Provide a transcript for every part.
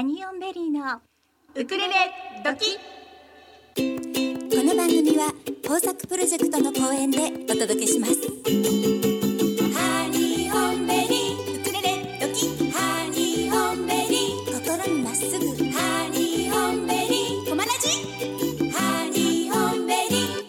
ハニオンベリーのウクレレドキこの番組は豊作プロジェクトの後援でお届けします。ハニオンベリー。ウクレレドキハニオンベリー。心にまっすぐ。ハニオンベリー。コマラジハニオンベリー。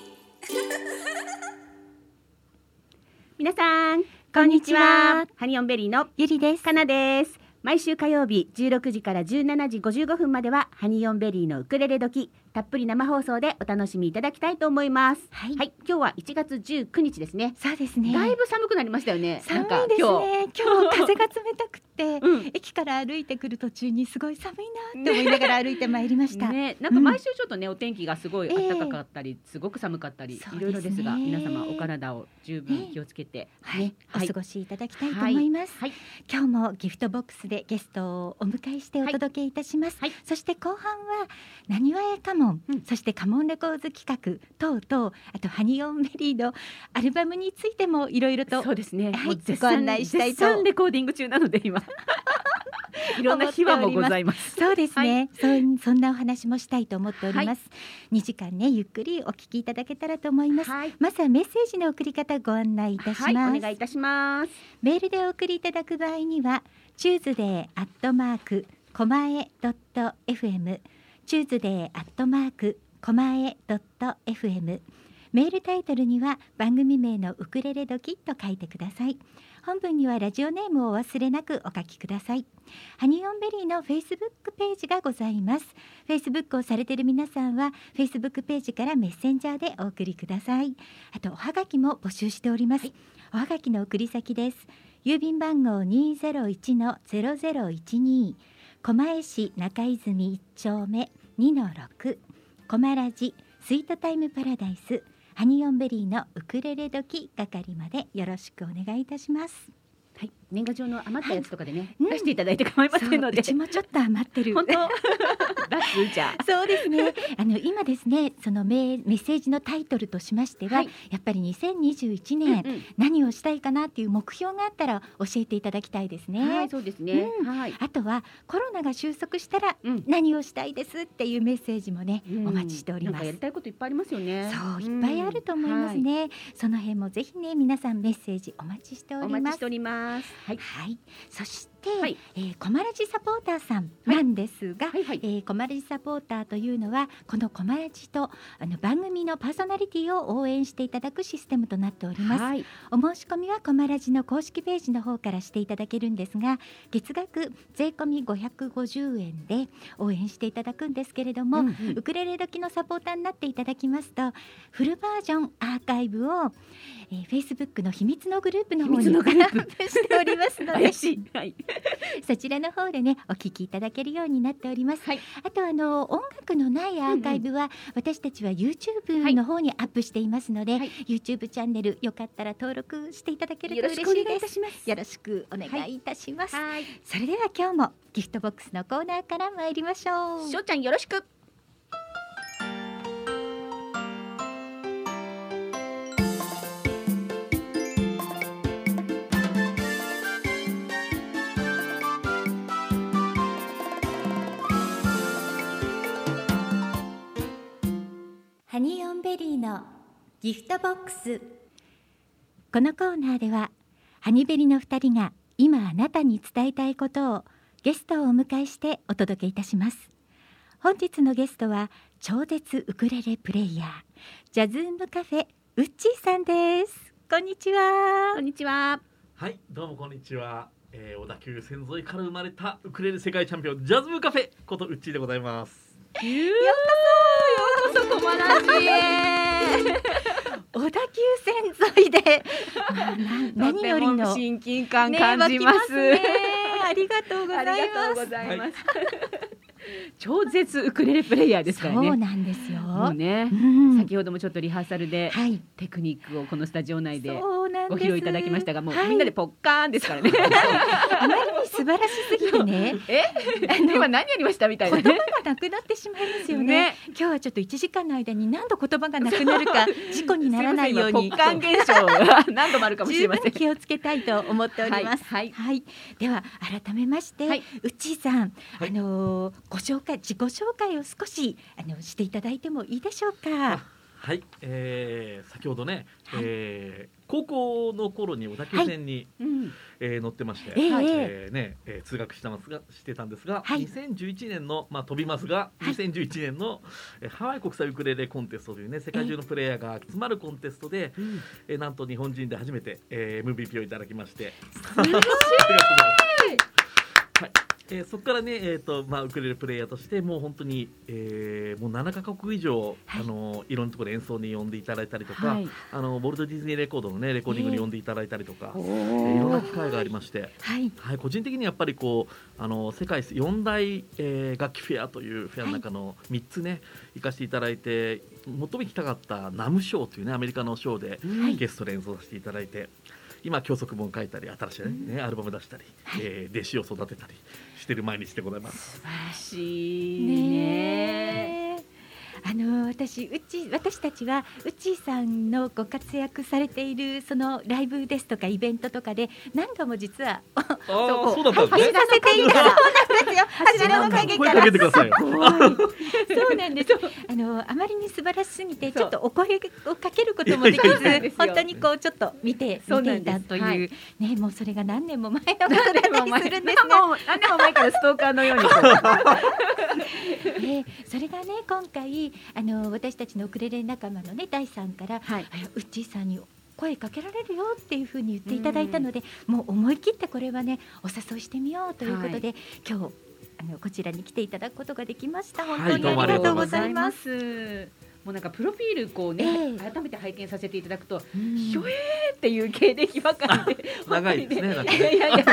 皆さんこんにちは。ハニオンベリーのゆりです。かなです毎週火曜日16時から17時55分まではハニオンベリーのウクレレドキたっぷり生放送でお楽しみいただきたいと思います。はい。はい、今日は1月19日ですね。そうですね。だいぶ寒くなりましたよね。寒いです今日。ね。今日風が冷たくて、うん。駅から歩いてくる途中にすごい寒いなって思いながら歩いてまいりました。ね、なんか毎週ちょっとね、お天気がすごい暖かかったり、すごく寒かったり、いろいろですが、皆様お体を十分気をつけて、はい、ねお過ごしいただきたいと思います。はい、今日もギフトボックスでゲストをお迎えしてお届けいたします。はい。そして後半はなにわえカモン、うん。そしてカモンレコーズ企画等々あとハニオンベリーのアルバムについてもいろいろとそうですね。はいご案内したいと。レコーディング中なので今。いろんな秘話もございます。そうですね、そんそんなお話もしたいと思っております、二時間ねゆっくりお聞きいただけたらと思います、はい、まずはメッセージの送り方ご案内いたします、はい、お願いいたします。メールでお送りいただく場合にはチューズデーアットマークコマエドット FM チューズデーアットマークコマエドット FM メールタイトルには番組名のウクレレドキと書いてください。本文にはラジオネームをお忘れなくお書きください。ハニオンベリーのフェイスブックページがございます。フェイスブックをされている皆さんはフェイスブックページからメッセンジャーでお送りください。あとおはがきも募集しております、おはがきの送り先です。郵便番号二ゼロ一のゼロゼロ一二狛江市中泉一丁目二の六。狛ラジ。スイートタイムパラダイス。ハニオンベリーのウクレレ時係までよろしくお願いいたします。はい、年賀状の余ったやつとかでね、うん出していただいて構いませんので。うちもちょっと余ってる。本当？出すじゃあ。そうですね。あの今ですね、そのメメッセージのタイトルとしましては、はいやっぱり2021年、うん何をしたいかなっていう目標があったら教えていただきたいですね。はい、そうですね。うんはい。あとはコロナが収束したらうん何をしたいですっていうメッセージもね、うんお待ちしておりますなんかやり。たいこといっぱいありますよね。そういっぱいあると思いますね、その辺もぜひね皆さんメッセージお待ちしておはい。おります待ちしております。はい。はいそして、はいえーコマラジサポーターさんなんですが、はいはいえーコマラジサポーターというのはこのコマラジとあの番組のパーソナリティを応援していただくシステムとなっております、はい。お申し込みはコマラジの公式ページの方からしていただけるんですが月額税込み550円で応援していただくんですけれども、うんうんウクレレ時のサポーターになっていただきますとフルバージョンアーカイブを、えー、Facebook の秘密のグループの方に秘密のグループアップしておりますので。はい。そちらの方でねお聞きいただけるようになっております。はいあとあの音楽のないアーカイブは、私たちは YouTube の方にアップしていますので、はい YouTube チャンネルよかったら登録していただけるとよろしくお願いい嬉しいです。たします。よろしくお願いいたします。はい。それでは今日もギフトボックスのコーナーから参りましょう。しょうちゃんよろしく。ハニオンベリーのギフトボックスこのコーナーではハニベリの2人が今あなたに伝えたいことをゲストをお迎えしてお届けいたします本日のゲストは超絶ウクレレプレイヤージャズームカフェウッチーさんですこんにちはこんにちは。はい、どうもこんにちは。えー、小田急線沿いから生まれたウクレレ世界チャンピオンジャズムカフェことウッチーでございます。ようこそようこそコマラジへ。小田急線沿いで 何よりの親近感ね感じます。ねありがとうございありがとうますございます。超絶ウクレレプレイヤーですからそうね。なんですよ。もうね、うん先ほどもちょっとリハーサルではい。テクニックをこのスタジオ内で。ご披露いただきましたが、もうはいみんなでポッカーンですからね。あまりに素晴らしすぎてね。え、今何やりました？みたいなね。言葉がなくなってしまいますよね。ね今日はちょっと1時間の間に何度言葉がなくなるか事故にならないようにポッカーン現象が 何度もあるかもしれ十ません。分気をつけたいと思っております。はいはい、では改めまして、はいうっちーさん、はいあのーご紹介自己紹介を少しあのしていただいてもいいでしょうか？はい、えー先ほどね、はい。えー高校の頃に小田急線に、うん、えー乗ってまして、えええーねえー通学してますがしてたんですが、はい。2011年のまあ飛びますが、はい。2011年の、えーハワイ国際ウクレレコンテストというね世界中のプレイヤーが集まるコンテストで、うん。えーなんと日本人で初めて、えー MVP をいただきまして。ありがとうござい。はいえーそこからね、えーとまあ、ウクレレプレイヤーとしてもう本当に、えーもう7カ国以上、はいい、あのいろんなところで演奏に呼んでいただいたりとか、はい。あのボルト・ディズニーレコードの、ね、レコーディングに呼んでいただいたりとか、おえーいろんなー機会がありまして、はい。はい、個人的にやっぱりこうあの世界四大、えー楽器フェアというフェアの中の3つね、行かせていただいて最も行きたかったナムショーというねアメリカのショーではいゲストで演奏させていただいて今教則本書いたり新しい、ねアルバム出したり、えー弟子を育てたりしてる毎日でございます。素晴らしいね。ねえあの私うち私たちはうちさんのご活躍されているそのライブですとかイベントとかで何度も実はそうだったんですね走ら。せていたそうなんですよ柱の陰声かからけてくださいよ。そうなんです。あのあまりに素晴らしすぎてちょっとお声をかけることもできず本当にこうちょっと見てそう見ていたという、はいねもうそれが何年も前のことだったりするんですが、何年も前からストーカーのようにこねそれがね今回あの私たちのウクレレ仲間のね第さんから、う。はい。あうっちーさんに声かけられるよっていうふうに言っていただいたので、もう思い切ってこれはねお誘いしてみようということで、今日あのこちらに来ていただくことができました。本当にありがとうございます。す。もうなんかプロフィールこうね、ええ改めて拝見させていただくと、うんひょえーっていう経歴ばかりで 長いですねねいやいやい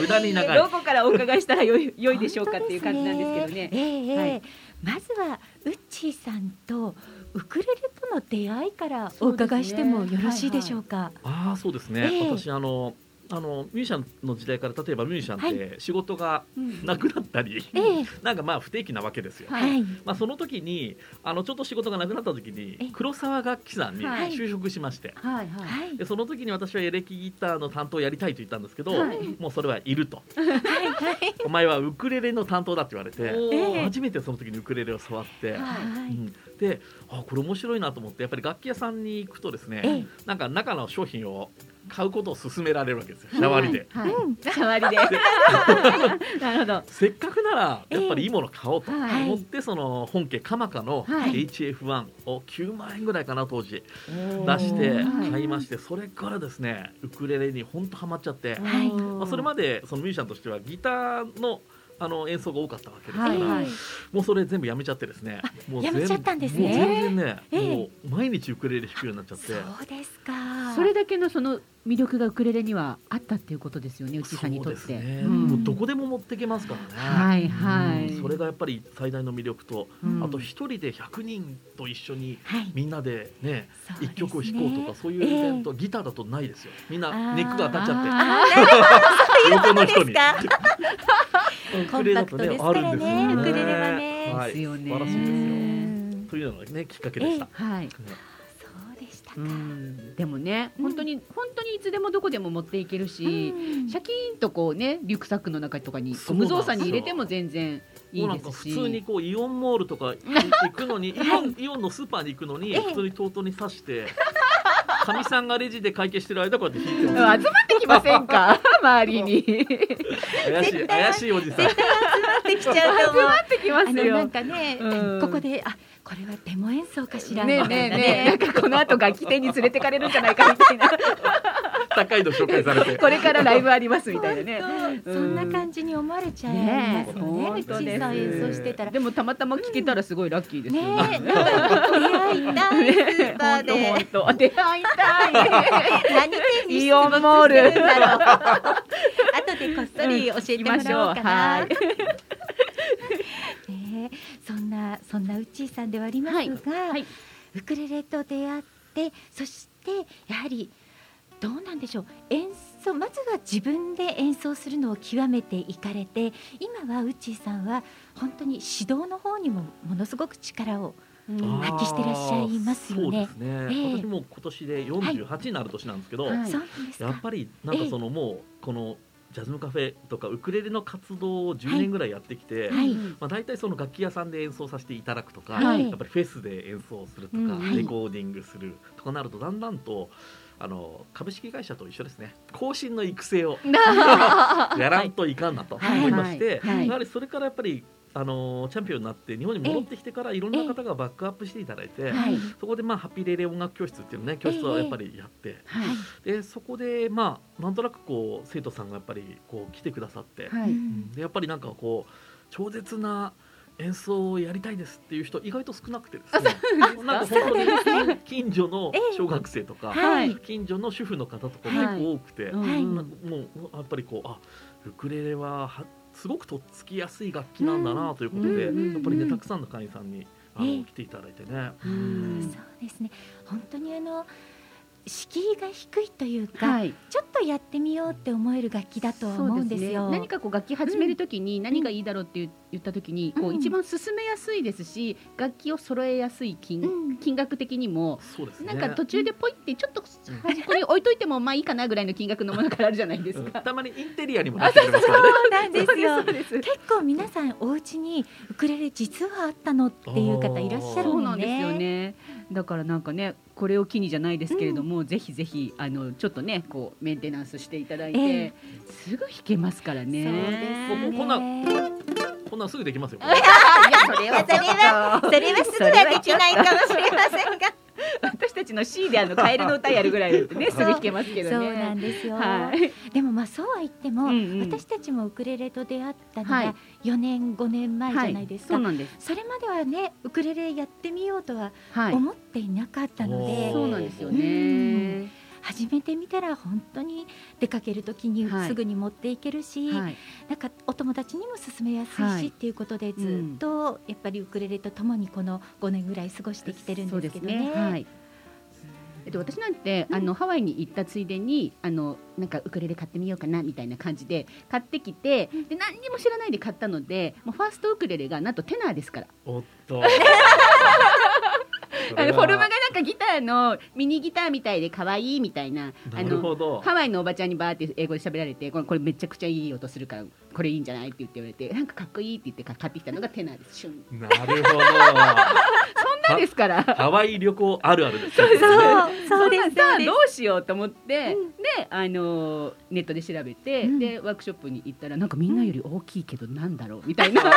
無駄に長いどこからお伺いしたらよい良いでしょうかっていう感じなんですけどね。ええええはいまずはウッチーさんとウクレレとの出会いからお伺いしてもよろしいでしょうか？ああそうですね、ええ。私あのあのミュージシャンの時代から例えばミュージシャンって仕事がうん。なくなったり、ええ。なんかまあ不定期なわけですよ。はい。はい。まあ、その時にあのちょっと仕事がなくなった時にえ黒沢楽器さんにはい。就職しまして、はいはい。はいでその時に私はエレキギターの担当をやりたいと言ったんですけど、はい。もうそれはいると。はいはい。お前はウクレレの担当だって言われて初めてその時にウクレレを触って、はい。うん。であこれ面白いなと思ってやっぱり楽器屋さんに行くとですね、ええ。なんか中の商品を買うことを勧められるわけですよシャワリで。はい。はいうん シャワリで。なるほど。せっかくならやっぱりいいもの買おうとはい思ってその本家カマカのはい HF1 を9万円ぐらいかな当時出出してはい買いましてそれからですねウクレレに本当ハマっちゃって、はいまあ、それまでそのミュージシャンとしてはギターのあの演奏が多かったわけですから、はいはい。もうそれ全部やめちゃってですねもう全やめちゃったんですね。もう全然ね、ええ。もう毎日ウクレレ弾くようになっちゃって。そうですか。それだけのその魅力がウクレレにはあったっていうことですよね、内さんにとって。そうですね、うん。もうどこでも持ってけますからね、はいはい。うん。それがやっぱり最大の魅力と、うん。あと一人で100人と一緒にはい。みんなでねそうですね。一曲を弾こうとかそういうイベント、ギターだとないですよ。みんなネックが当たっちゃって。あ横 の人にコンパクトですからね。ウクレレはね。素晴らしいですよ。うんというのがねきっかけでした、ーはい。そうでしたか。うん。でもね、うん。本当に本当にいつでもどこでも持っていけるし、うん。シャキーンとこうねリュックサックの中とかに無造作に入れても全然いもうなんかいですし。普通にこうイオンモールとか 行くのにイオンイオンのスーパーに行くのにええ。普通にトートに刺してかみさんがレジで会計してる間こうやって弾いて集まってきませんか？周りに。す怪しい怪しいおじさん。集まってきちゃう。集まってきまあすよ。のなんかね、うん。ここであこれはデモ演奏かしら？ねねえねえなんかこの後楽器店に連れてかれるんじゃないかみたいな高いの紹介されて。これからライブありますみたいなね。そうそんな感じに思われちゃいねえます。よね。うち本当ですさん演奏してたら。でもたまたま聞けたらすごいラッキーですね。よえ、なんか出会いたい。スーパーで。本当本当。出会いたい。何店にイオンモール出没してるんだろう。後でこっそり教えてもらおうかな。はい。そんなうっちーさんではありますが、はい。ウクレレと出会ってそしてやはりどうなんでしょう？演奏まずは自分で演奏するのを極めていかれて今はうっちーさんは本当に指導の方にもものすごく力をうん。発揮してらっしゃいますよね。そうですね、ええ。私も今年で48になる年なんですけど、はい。そうなんですか。やっぱりなんかそのもうこのジャズムカフェとかウクレレの活動を10年ぐらいやってきて、はい。うんまあ、大体その楽器屋さんで演奏させていただくとか、はい。やっぱりフェスで演奏するとか、うん。はい。レコーディングするとかなるとだんだんとあの株式会社と一緒ですね。後進の育成を。やらんといかんなと 思いまして、はい。はい。やはりそれからやっぱりあのチャンピオンになって日本に戻ってきてからいろんな方がバックアップしていただいて、はい。そこでまあハッピーレレ音楽教室っていうね教室をやっぱりやって、はい。でそこでまあなんとなくこう生徒さんがやっぱりこう来てくださって、でやっぱりなんかこう超絶な演奏をやりたいですっていう人意外と少なくてですね。なんか？本当に近所の小学生とか、はい。近所の主婦の方とか結構多くて、もうやっぱりこうあウクレレははすごくとっつきやすい楽器なんだなということで、うんやっぱりねうんたくさんの会員さんにあの、ええ。来ていただいてね。うん。そうですね。本当にあの敷居が低いというか、はいちょっとやってみようって思える楽器だとは思うんですよ。ね、何かこう楽器始めるときに何がいいだろうって言言ったときに、こううん一番進めやすいですし楽器を揃えやすい金,、うん金額的にもねなんか途中でポイってちょっと端っこに置いといてもまあいいかなぐらいの金額のものからあるじゃないですうんか。たまにインテリアにもなってからね。そうなんですよす結構皆さんお家にウクレレ実はあったのっていう方いらっしゃるそう。なんですよね。だからなんかねこれを機にじゃないですけれども、ぜひぜひあのちょっとねこうメンテナンスしていただいて、えすぐ弾けますからね。そうですね。こんなこんなんすぐできますよ。いやそれはそれはそれはすぐはできないかもしれませんが。私たちの C であのカエルの歌やるぐらいだってね すぐ弾けますけどね。そうなんですよ。はい。でもまあそうは言っても、うんうん私たちもウクレレと出会ったのはいが4年5年前じゃないですか。そうなんです。それまではねウクレレやってみようとははい。思っていなかったので、おそうなんですようね。始めてみたら本当に出かける時にはいすぐに持っていけるし、はい。なんかお友達にも勧めやすいし、はいっていうことでずっとやっぱりウクレレとともにこの5年ぐらい過ごしてきてるんですけどね。はい。えっと、私なんて、あのハワイに行ったついでにあのなんかウクレレ買ってみようかなみたいな感じで買ってきてで何にも知らないで買ったのでもうファーストウクレレがなんとテナーですからおっと。あのフォルムがなんかギターのミニギターみたいで可愛いみたいなあのほど。ハワイのおばちゃんにバーって英語で喋られてこれこれめちゃくちゃいい音するからこれいいんじゃないって言って言われてなんかかっこいいって言って買ってきたのがテナーですなるほど。なんですから。ハワイ旅行あるあるですね。そうそうですさあどうしようと思って、であのネットで調べて、うん。でワークショップに行ったらなんかみんなより大きいけどなんだろうみたいな、な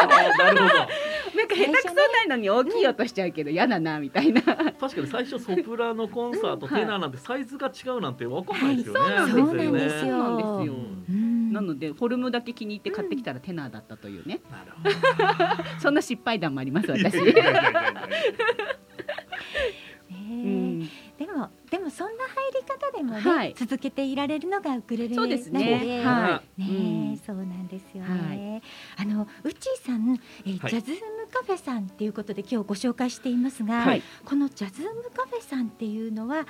るほど。なんか下手くそないのに大きい音しちゃうけど嫌だなみたいな、確かに最初ソプラノコンサート、うんテナーなんてサイズが違うなんてわかんないですよね。はい。そうなんですよ。そうなんですよ、うんなのでフォルムだけ気に入って買ってきたらテナーだったというね、なるほど。そんな失敗談もあります私。ねうん。でもでもそんな入り方でもね、はい。続けていられるのがウクレレなのでそうですね。はい。ねうん。そうなんですよはね。あのウッチーさん、えーはい。ジャズームカフェさんっていうことで今日ご紹介していますが、はい。このジャズームカフェさんっていうのは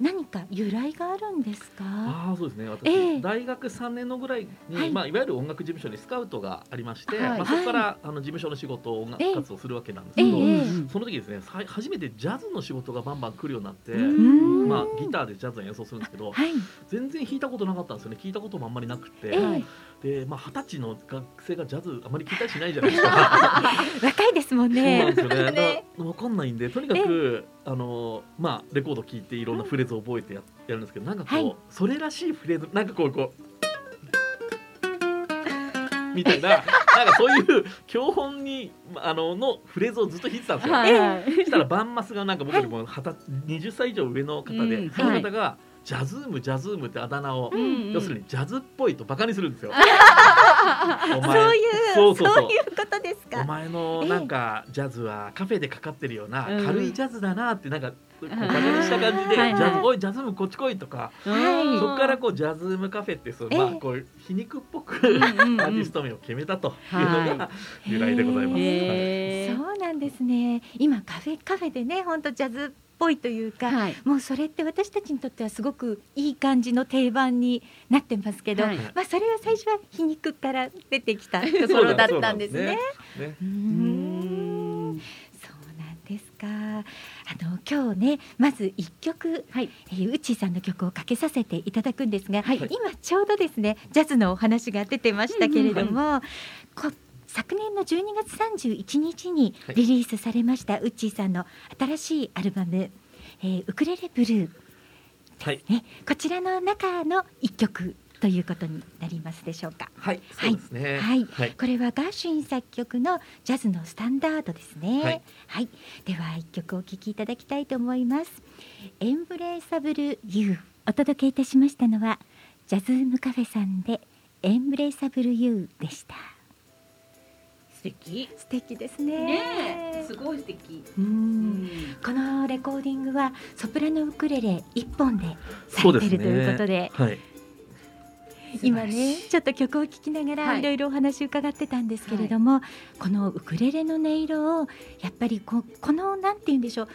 何か由来があるんですか？ああそうですね。私、ええ。大学3年のぐらいに、はい。いまあ、いわゆる音楽事務所にスカウトがありまして、はい。まあ、そこから、あの事務所の仕事音楽活動をするわけなんですけど、えええその時ですね初めてジャズの仕事がバンバン来るようになって、ん。まあ、ギターでジャズを演奏するんですけどはい。全然弾いたことなかったんですよね。聞いたこともあんまりなくて、ええ。はいでまあ二十歳の学生がジャズあまり聞いたりしないじゃないですか。若いですもんそうなんね。ですよね。だねからわかんないんで、とにかくあのまあレコード聞いていろんなフレーズを覚えてややるんですけど、なんかこう、はいそれらしいフレーズなんかこうこうみたいななんかそういう教本にあののフレーズをずっと弾いてたんですよ。はいしたらバンマスがなんか僕よりも二十20歳以上上の方で、うんその方が、ジャズームジャズームってあだ名を、うん要するにジャズっぽいとバカにするんですよ。お前そういうそうそうそう。そういうことですおか。前のなんかジャズはカフェでかかってるようなうん。軽いジャズだなってなんかこうバカにした感じで「ジはいはい。ャズおいジャズームこっち来い」とかはい。そこからこうジャズームカフェってそうええ。まあこう皮肉っぽくうんうんアーティスト名を決めたというのが由来でございます。そうなんですね。今カフェカフェでね、本当ジャズっぽいというか、はい。もうそれって私たちにとってはすごくいい感じの定番になってますけど、はい。まあそれは最初は皮肉から出てきたところだったんですね。ね。うんん。そうなんですか。あの今日ねまず一曲、はい。えー、ウッチーさんの曲をかけさせていただくんですが、はい。今ちょうどですねジャズのお話が出てましたけれども、こ昨年の12月31日にはいリリースされました、ウッチーさんの新しいアルバム、えーウクレレブルーはいねこちらの中の一曲ということになりますでしょうか。はいそうですね。はいはいこれはガーシュイン作曲のジャズのスタンダードですね。はいはい、では一曲お聴きいただきたいと思います。エンブレイサブルユーお届けいたしましたのはジャズームカフェさんでエンブレイサブルユーでした。素敵。素敵ですね。ねえ。すごい素敵。このレコーディングはソプラノウクレレ一本でされているということで。ね。はい。今ねちょっと曲を聴きながらはい。いろいろお話伺ってたんですけれども、このウクレレの音色をやっぱりここのなんて言うんでしょう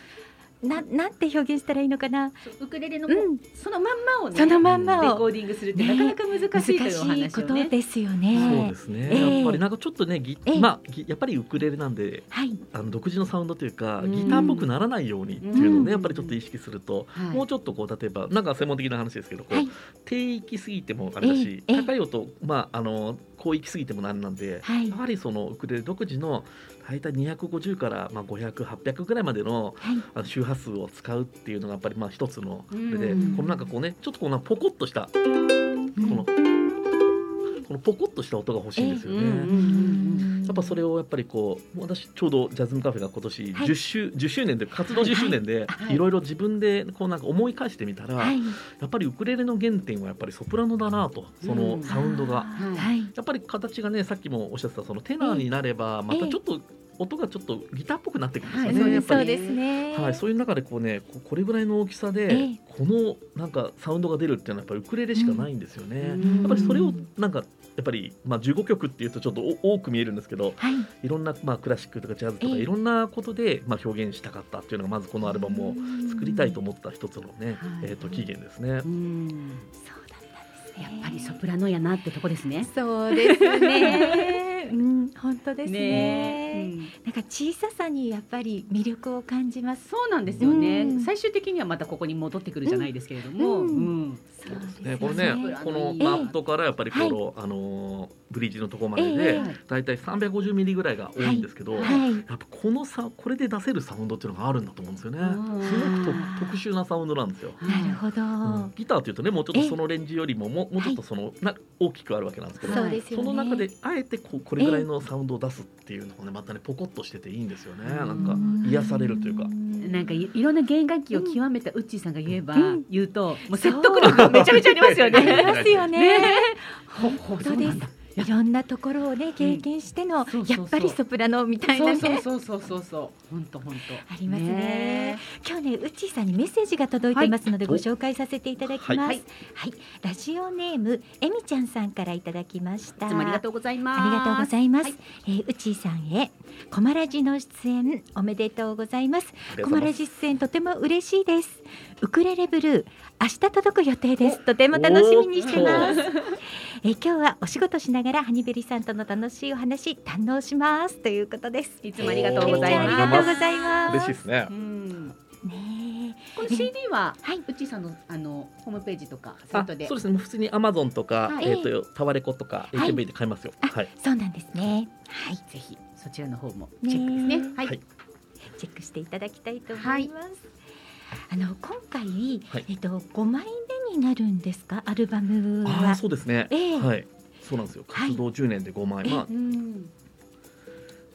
ななんて表現したらいいのかな、ウクレレのうん、そのまんまをねそのまんまレコをーディングするってね。なかなか難難ししいというおいことですよそうねで。すね。ええ。やっぱりなんかちょっとね、ギええ。まあぎやっぱりウクレレなんで。はい、あの独自のサウンドというかうん。ギターっぽくならないようにっていうのをうん。ねやっぱりちょっと意識するとはい。もうちょっとこう例えばなんか専門的な話ですけどこうはい、低域すぎてもあれだしええ。高い音まああの高域すぎてもなんなんではい。や、はりそのウクレレ独自の大体250からまあ500、800ぐらいまでのはい、あの周波数を使うっていうのがやっぱりまあ一つのあれで、うん。このなんかこうねちょっとこのポコッとしたこうん。の、このポコッとした音が欲しいんですよね。やっぱそれをやっぱりこう私ちょうどジャズムカフェが今年はい。10周、10周年で活動10周年ではい。い。ろいろ自分でこうなんか思い返してみたら、はい、やっぱりウクレレの原点はやっぱりソプラノだなとそのサウンドが、はい、やっぱり形がねさっきもおっしゃってたそのテナーになればまたちょっと音がちょっとギターっぽくなってくるんですよね、はいやっぱり。そうですね。はい、そういう中でこうねここれぐらいの大きさで、ええこのなんかサウンドが出るっていうのはやっぱりウクレレしかないんですよね。うんやっぱりそれをなんかやっぱり、まあ、15曲っていうとちょっとお多く見えるんですけどはい、いろんな、まあ、クラシックとかジャズとかええいろんなことで、まあ、表現したかったっていうのがまずこのアルバムを作りたいと思った一つのね、はいえー、と起源ですね。うんそうだったんですね。やっぱりソプラノやなってとこですねそうですね。うん、本当ですね。ね。うん。なんか小ささにやっぱり魅力を感じます。そうなんですよね、うん。最終的にはまたここに戻ってくるじゃないですけれども、そうですね、これねね。このマットからやっぱりこの、あのーブリッジのところまでえでえだいたい350ミリぐらいが多いんですけど、はい。やっぱこのさこれで出せるサウンドっていうのがあるんだと思うんですよね。うんすごくと特殊なサウンドなんですよ。なるほど。うん。ギターっていうとねもうちょっとそのレンジよりもももうちょっとその、な大きくあるわけなんですけど、そうですよね。その中であえてこうこれぐらいのサウンドを出すっていうのがねまたねポコッとしてていいんですよね。なんか癒されるというか。なんかいいろんな弦楽器を極めたウッチーさんが言えば、うん言うともう説得力めちゃめちゃありますよありね。ますよね。本当です。いろんなところをね経験しての、そうそうそうやっぱりソプラノみたいなね。そうそうそうそうそう本当本当ありますね今日ねうっちーさんにメッセージが届いていますので、はいご紹介させていただきます。ははいい、ラジオネームえみちゃんさんからいただきました。ありがとうございます。ありがとうございます。はいえーうちーさんへコマラジの出演おめでとうございます。コマラジ出演とても嬉しいです。ウクレレブルー明日届く予定です。とても楽しみにしてます。えー今日はお仕事しながらハニベリさんとの楽しいお話堪能しますということです。いつもありがとうございえみちゃんあります。がとうございます。嬉しいですねう。んねこの CD は、はいうっちーさんのあのホームページとかサイあトで？そうですね普通にアマゾンとか、はいえっ、とタワレコとかい HMV で買えますよ。あはい。そうなんですね。はい、ぜひそちらの方もチェックですね。ねはい。はいチェックしていただきたいと思います。あの今回、はいえっと5枚目になるんですか？アルバムは。そうですね。ええはい。そうなんですよ。はい活動10年で5枚。ええまあうん。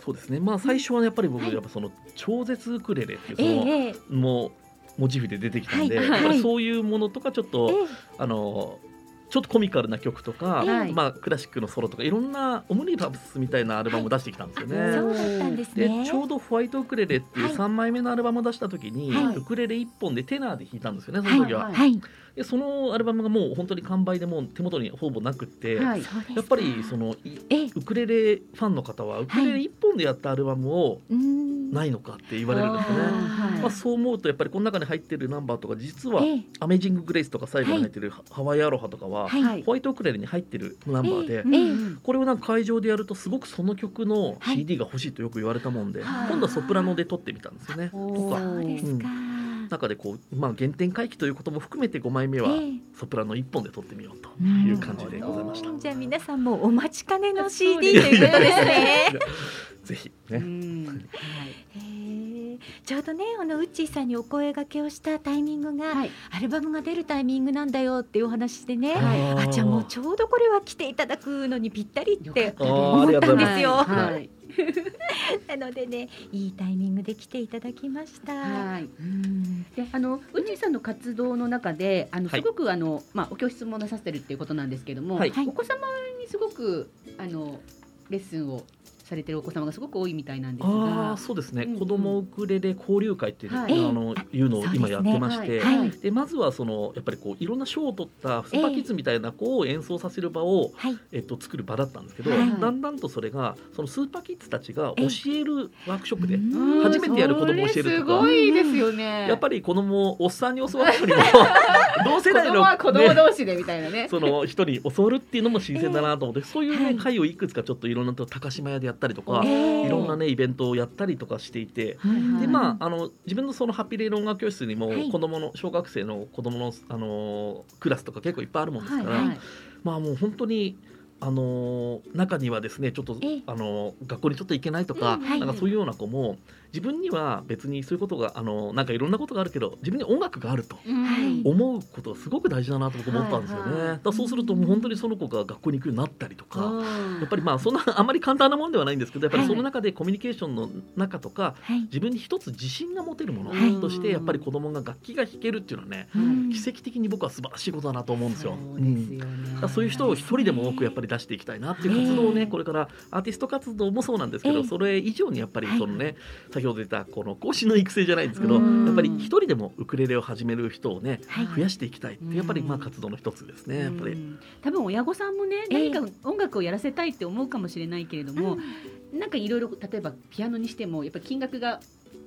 そうですね。まあ最初はやっぱり僕はいやっぱその超絶ウクレレっていうそえの、えええもうモチーフで出てきたんで、はいはいそういうものとかちょっと、えあのちょっとコミカルな曲とか、はい。まあ、クラシックのソロとかいろんなオムニバスみたいなアルバムを出してきたんですよね。えそうだったんですでね。ちょうど「ホワイトウクレレ」っていうはい。3枚目のアルバムを出した時に、はい。ウクレレ1本でテナーで弾いたんですよねその時は。でそのアルバムがもう本当に完売でもう手元にほぼなくって、はい。やっぱりそのウクレレファンの方はウクレレ1本でやったアルバムをないのかって言われるんですよね。はい。まあ、そう思うとやっぱりこの中に入ってるナンバーとか実はええ「アメージング・グレイス」とか最後に入ってる「ハワイアロハ」とかは、ホワイトウクレレに入ってるナンバーで、これをなんか会場でやるとすごくその曲のはい。CD が欲しいとよく言われたもんで、はい今度はソプラノで撮ってみたんですよね。とかそうですか。中でこう、まあ、原点回帰ということも含めて5枚目はええ。ソプラノ1本で撮ってみようとうんいう感じでございました。じゃあ皆さんもお待ちかねの CD ということですね。ぜひうね、ん。はい。へえちょうどねあのウッチーさんにお声掛けをしたタイミングが、はい。アルバムが出るタイミングなんだよっていうお話でね、はい。あじゃあもうちょうどこれは来ていただくのにぴったりって思ったんですよ。なのでねいいタイミングで来ていただきました。はい。うん。であのうちさんの活動の中であのはい。すごくあの、まあ、お教室もなさってるっていうことなんですけども、はい。お子様にすごくあのレッスンをされてるお子様がすごく多いみたいなんですあが。あそうですね、うんうん。子供ウクレレ交流会っていう,、はい。あのいうのを今やってまして、はい。はい。でまずはそのやっぱりこういろんな賞を取ったスーパーキッズみたいな子を演奏させる場を、はい。えっと、作る場だったんですけど、はい。だんだんとそれがそのスーパーキッズたちが教えるワークショップで、うん初めてやる子供を教えるとか。すごいですよね。やっぱり子供をおっさんに教わる よりも同世代の、子供は子供ね同士でみたいなね。その人に教わるっていうのも新鮮だなと思って、そういうね、はい会をいくつかちょっといろんなと高島屋でやったりとか、えーいろんなねイベントをやったりとかしていて、はいでまああの自分のそのハッピーレイル音楽教室にもはい。子供の小学生の子供のあのクラスとか結構いっぱいあるもんですから、まあもう本当にあの中にはですねちょっとええ。あの学校にちょっと行けないとか、なんかそういうような子も自分には別にそういうことがあのなんかいろんなことがあるけど自分に音楽があると。思うことがすごく大事だなと僕思ったんですよね。はいはい。だそうするともう本当にその子が学校に行くようになったりとか、うん。やっぱりまあそんなあまり簡単なもんではないんですけどやっぱりはい。その中でコミュニケーションの中とかはい。自分に一つ自信が持てるものはいとしてやっぱり子供が楽器が弾けるっていうのはねうん。奇跡的に僕は素晴らしいことだなと思うんですよ。そうね。だからそういう人を一人でも多くやっぱり出していきたいなっていう活動をね、ええこれからアーティスト活動もそうなんですけど、ええ。それ以上にやっぱりはいそのね、先ほど言ったこの講師の育成じゃないんですけど、うん。やっぱり一人でもウクレレを始める人をねはい。増やしていきたいってやっぱりまあうん活動の一つですね。やっぱり。うん。多分親御さんもねええ。何か音楽をやらせたいって思うかもしれないけれども、なんかいろいろ例えばピアノにしてもやっぱ金額が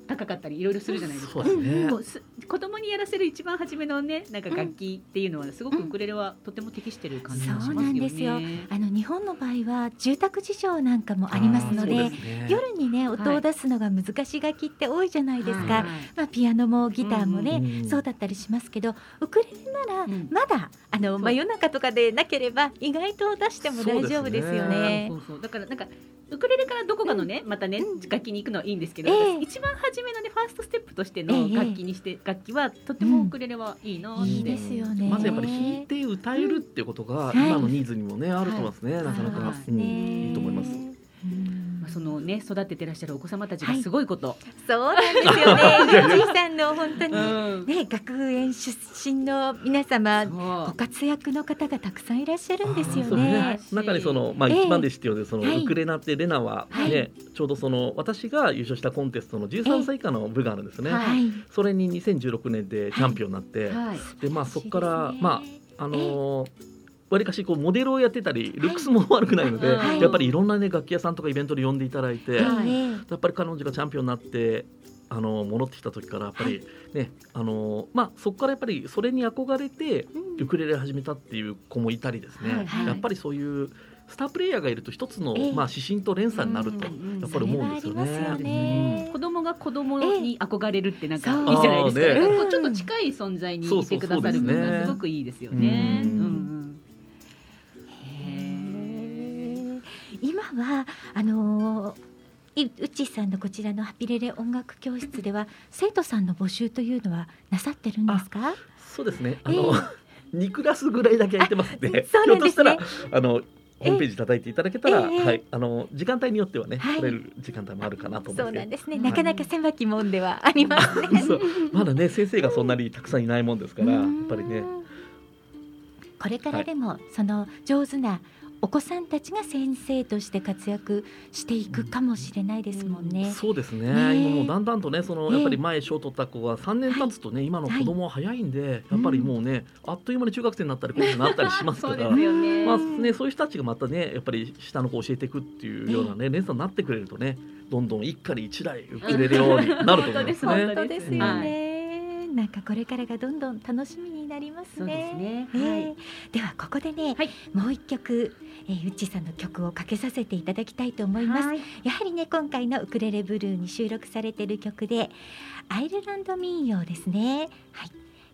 高かったりいろいろするじゃないですか。そうですね。子供にやらせる一番初めのねなんか楽器っていうのはすごくウクレレはとても適してる感じがしますよね。そうなんですよ。あの日本の場合は住宅事情なんかもありますのでね。夜にね音を出すのが難しい楽器って多いじゃないですか、はい。まあ、ピアノもギターもね、うんうんそうだったりしますけどウクレレならうん。まだ、あの真夜中とかでなければ意外と出しても大丈夫ですよね。そうそうだからなんかウクレレからどこかのね、またね楽器に行くのはいいんですけど、ええ。一番初めのねファーストステップとしてえのえ楽器にして、楽器はとてもウクレレはいいなって、いいですよね。まずやっぱり弾いて歌えるっていうことがうん。はい。今のニーズにもねあると思いますね。なかなか、はいうん。いいと思います。うんまあ、そのね育ててらっしゃるお子様たちがはい。すごいこと、そうなんですよね。ゆうじいさんの本当にうん。ね学園出身の皆様ご活躍の方がたくさんいらっしゃるんですよね。中にその、まあ、ええ。一番弟子っていうのでその、はい。ウクレナってレナはね、はい。ちょうどその私が優勝したコンテストの13歳以下の部があるんですね、はい。はい。そそれに2016年でチャンピオンになって、はい。でまあそこから、まあああのーわりかしこうモデルをやってたりルックスも悪くないので、はい。やっぱりいろんなね楽器屋さんとかイベントで呼んでいただいて、はい。えやっぱり彼女がチャンピオンになってあの戻ってきた時からやっぱりね、あのまあそこからやっぱりそれに憧れてうん。ウクレレ始めたっていう子もいたりですね、はい。はい。やっぱりそういうスタープレイヤーがいると一つの、ええ。まあ指針と連鎖になるとやっぱり思うんですよね。子供が子供に憧れるってなんかいいじゃないですか。ね。ちょっと近い存在にいてくださる分がすごくいいですよね。うん。うんうん今はあのーいうっちーさんのこちらのハピレレ音楽教室では生徒さんの募集というのはなさってるんですか？そうですね。あの、2クラスぐらいだけ空いてますんであそうなんですね。ひょっとしたらあのホームページ叩いていただけたら、ええ。はい、あの時間帯によってはね、はい。取れる時間帯もあるかなと思そうなんですね。はい。なかなか狭き門ではありますね。まだね先生がそんなにたくさんいないもんですからやっぱりね。うんこれからでも、その上手なお子さんたちが先生として活躍していくかもしれないですもんね。そうですね。ねえ。今もうだんだんとねそのええ。やっぱり前賞取った子が3年経つとね、今の子供は早いんで、やっぱりもうねあっという間に中学生になったり高校生になったりしますから。ね。まあね、そういう人たちがまたねやっぱり下の子を教えていくっていうようなね連鎖になってくれるとねどんどん一家に一台ウクレレようになると思います 本ね。本当ですよはね。なんかこれからがどんどん楽しみになりますそうですね。ね。えはいー。ではここでね、はいもう一曲、えー、うっちーさんの曲をかけさせていただきたいと思います。はいやはりね今回のウクレレブルーに収録されている曲でアイルランド民謡ですねはい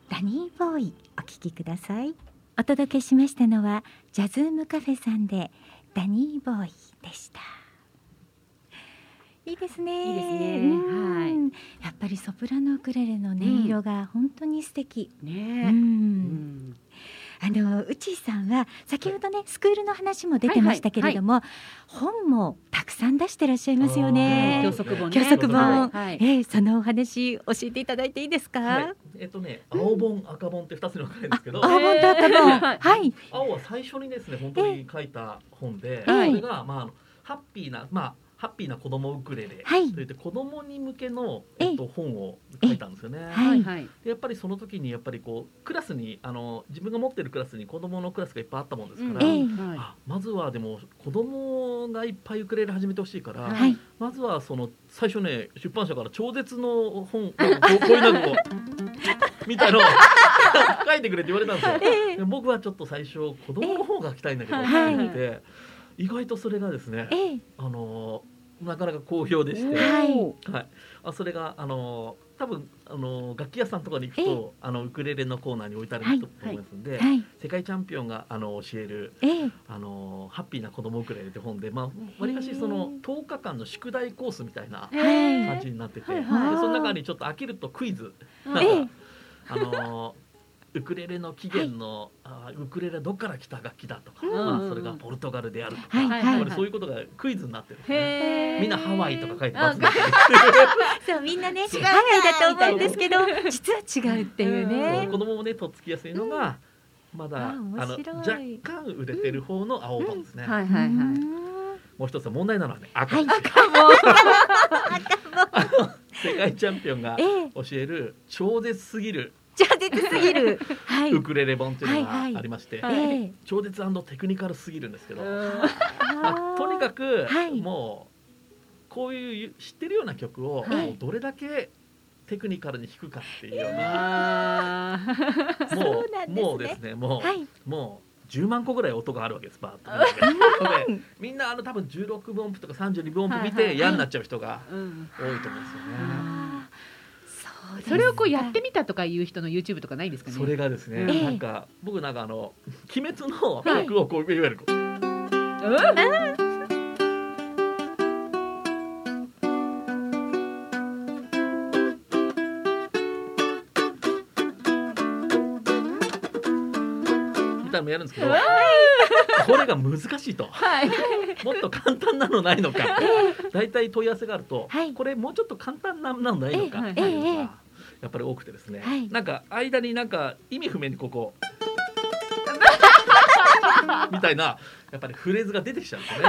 ダニーボーイお聴きくださいお届けしましたのはジャズームカフェさんでダニーボーイでしたいいですね。いいですね。うんはい。やっぱりソプラノウクレレの音うん。色が本当に素敵、うね。ん。うん。あのうちーさんは先ほどねスクールの話も出てましたけれども、本もたくさん出してらっしゃいますよね。教則本ね。教則本。はい。えー、そのお話教えていただいていいですか？はい、えっとね青本赤本って二つに分かれるんですけど、あ、青本と赤本。はい。はい。青は最初にですね本当に書いた本で、ええそれがまあハッピーなまあハッピーな子供ウクレレはい。といって子供に向けのええ。えっと本を書いたんですよね。はい。はい。でやっぱりその時にやっぱりこうクラスにあの自分が持ってるクラスに子供のクラスがいっぱいあったもんですから、ええ。はい。あまずはでも子供がいっぱいウクレレ始めてほしいから、はい。はい。まずはその最初ね出版社から超絶の本こうこういうなんかこう みたいのを 書いてくれって言われたんですよ。えで僕はちょっと最初子供の方が書きたいんだけどってはい言って、意外とそれがですね、ええ。あのなかなか好評でして、はい。はい、あそれがあの多分あの楽器屋さんとかに行くとあのウクレレのコーナーに置いてあると思いますんで、はい。世界チャンピオンがあの教えるええ。あのハッピーな子供ウクレレって本で、まあ、わりかしその10日間の宿題コースみたいなはい。感じになってて、はいはい。でその中にちょっと飽きるとクイズ、うんなあのウクレレの起源の、あウクレレはどこから来た楽器だとか、うん。まあ、それがポルトガルであるとか、はい。そういうことがクイズになってる。んですね。みんなハワイとか書いてあ ますね。そうみんなねハワイだと思うんですけど実は違うっていうそうね子。供もねとっつきやすいのが、まだああの若い。干売れてる方の青本ですね。はいはいはい。もう一つは問題なのはね赤。はい。本、世界チャンピオンがええ。教える超絶すぎる超絶すぎる。はい。ウクレレ本っていうのはいはい。がありまして、はい。ええ。超絶テクニカルすぎるんですけど、とにかく、はい。もうこういう知ってるような曲を、はいもうどれだけテクニカルに弾くかっていうような、あー。もそうね。もうですねもう、はい。もう10万個ぐらい音があるわけですバーッと。みんなあの多分16分音符とか32分音符見はいはいはい。て嫌になっちゃう人がうん。多いと思うんですよね。それをこうやってみたとかいう人の YouTube とかないんですかね？それがですね、ええ。なんか僕なんかあの「鬼滅」の曲をこういわゆる。こううん。みたいなのやるんですけどこれが難しいと。はい。もっと簡単なのないのか。大体問い合わせがあると、はい。これもうちょっと簡単なのないのか。ええっていうのええがやっぱり多くてですね、はい。なんか間になんか意味不明にここ。みたいなやっぱりフレーズが出てきちゃうんですよね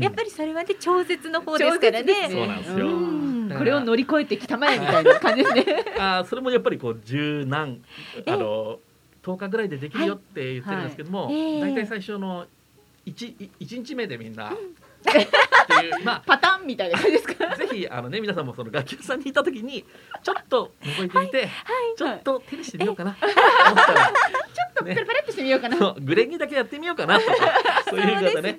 やっぱりそれはね超絶の方ですからね。そうなんですよ。うん。これを乗り越えてきたまえみたいな感じですね。あーそれもやっぱりこう十何あの10日ぐらいでできるよって言ってるんですけども、大体最初の 1, 一日目でみんな、っていうまパターンみたいな感じですか？あぜひあのね皆さんもその楽器屋さんに行った時にちょっと覗いてみて、ちょっと手にしてみようかな。と思ったら、ね。ペラペラっとしてみようかな。そうグレンギだけやってみようかなとかそういう方ね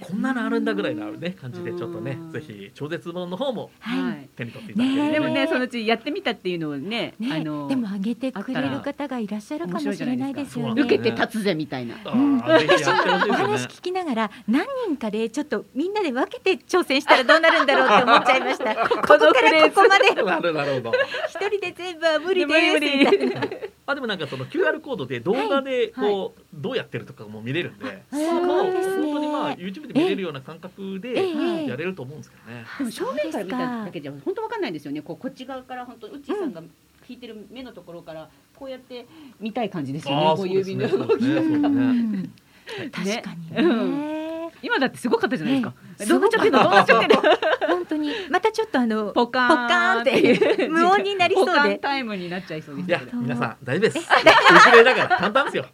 こんなのあるんだぐらいのね感じでちょっとねうん。ぜひ超絶本の方もはい。手に取っていただければねでもね、そのうちやってみたっていうのをね、ね、あのでも上げてくれる方がいらっしゃるかもしれないですよね。受けて立つぜみたいな。あうん。私お話聞きながら何人かでちょっとみんなで分けて挑戦したらどうなるんだろうって思っちゃいました。ここからここまで。一人で全部は無理です。みたいな。あでもなんかその QR コードで動画でこう、どうやってるとかも見れるんで、もうそうですね。本当にまあ YouTube で見れるような感覚でええやれると思うんですけどね。でも正面から見ただけけじゃ本当わかんないですよね。こうこっち側から本当うっちーさんが引いてる目のところからこうやって見たい感じですよね。こう指のそう動きですね。そうですが。ね確かにね。ね。今だってすごかったじゃないですか。ええ。どうなっちゃってんの？どうなっちゃってんの？本当に。またちょっとあのポカーン。ポカーンって。いう無音になりそうで。ポカーンタイムになっちゃいそうですいや。皆さん大丈夫です。ウクレレだから簡単ですよ。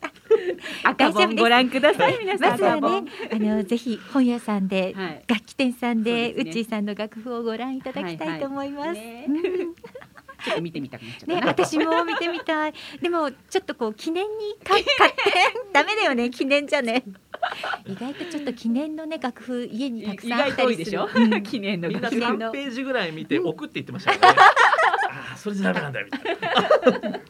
赤本ご覧ください皆さん。まずはねあのぜひ本屋さんで、はい。楽器店さんでそうちーさんの楽譜をご覧いただきたいと思います。ね。うんちょっと見てみたくなっちゃったね、な。私も見てみたい。でもちょっとこう記念にか買ってダメだよね記念じゃね。意外とちょっと記念のね楽譜家にたく意さんあっ外と多いでしたりする。ょ？うん。記念のみんな楽譜3ページぐらい見て送って言ってましたからね。ああそれじゃダメなんだよみたいな。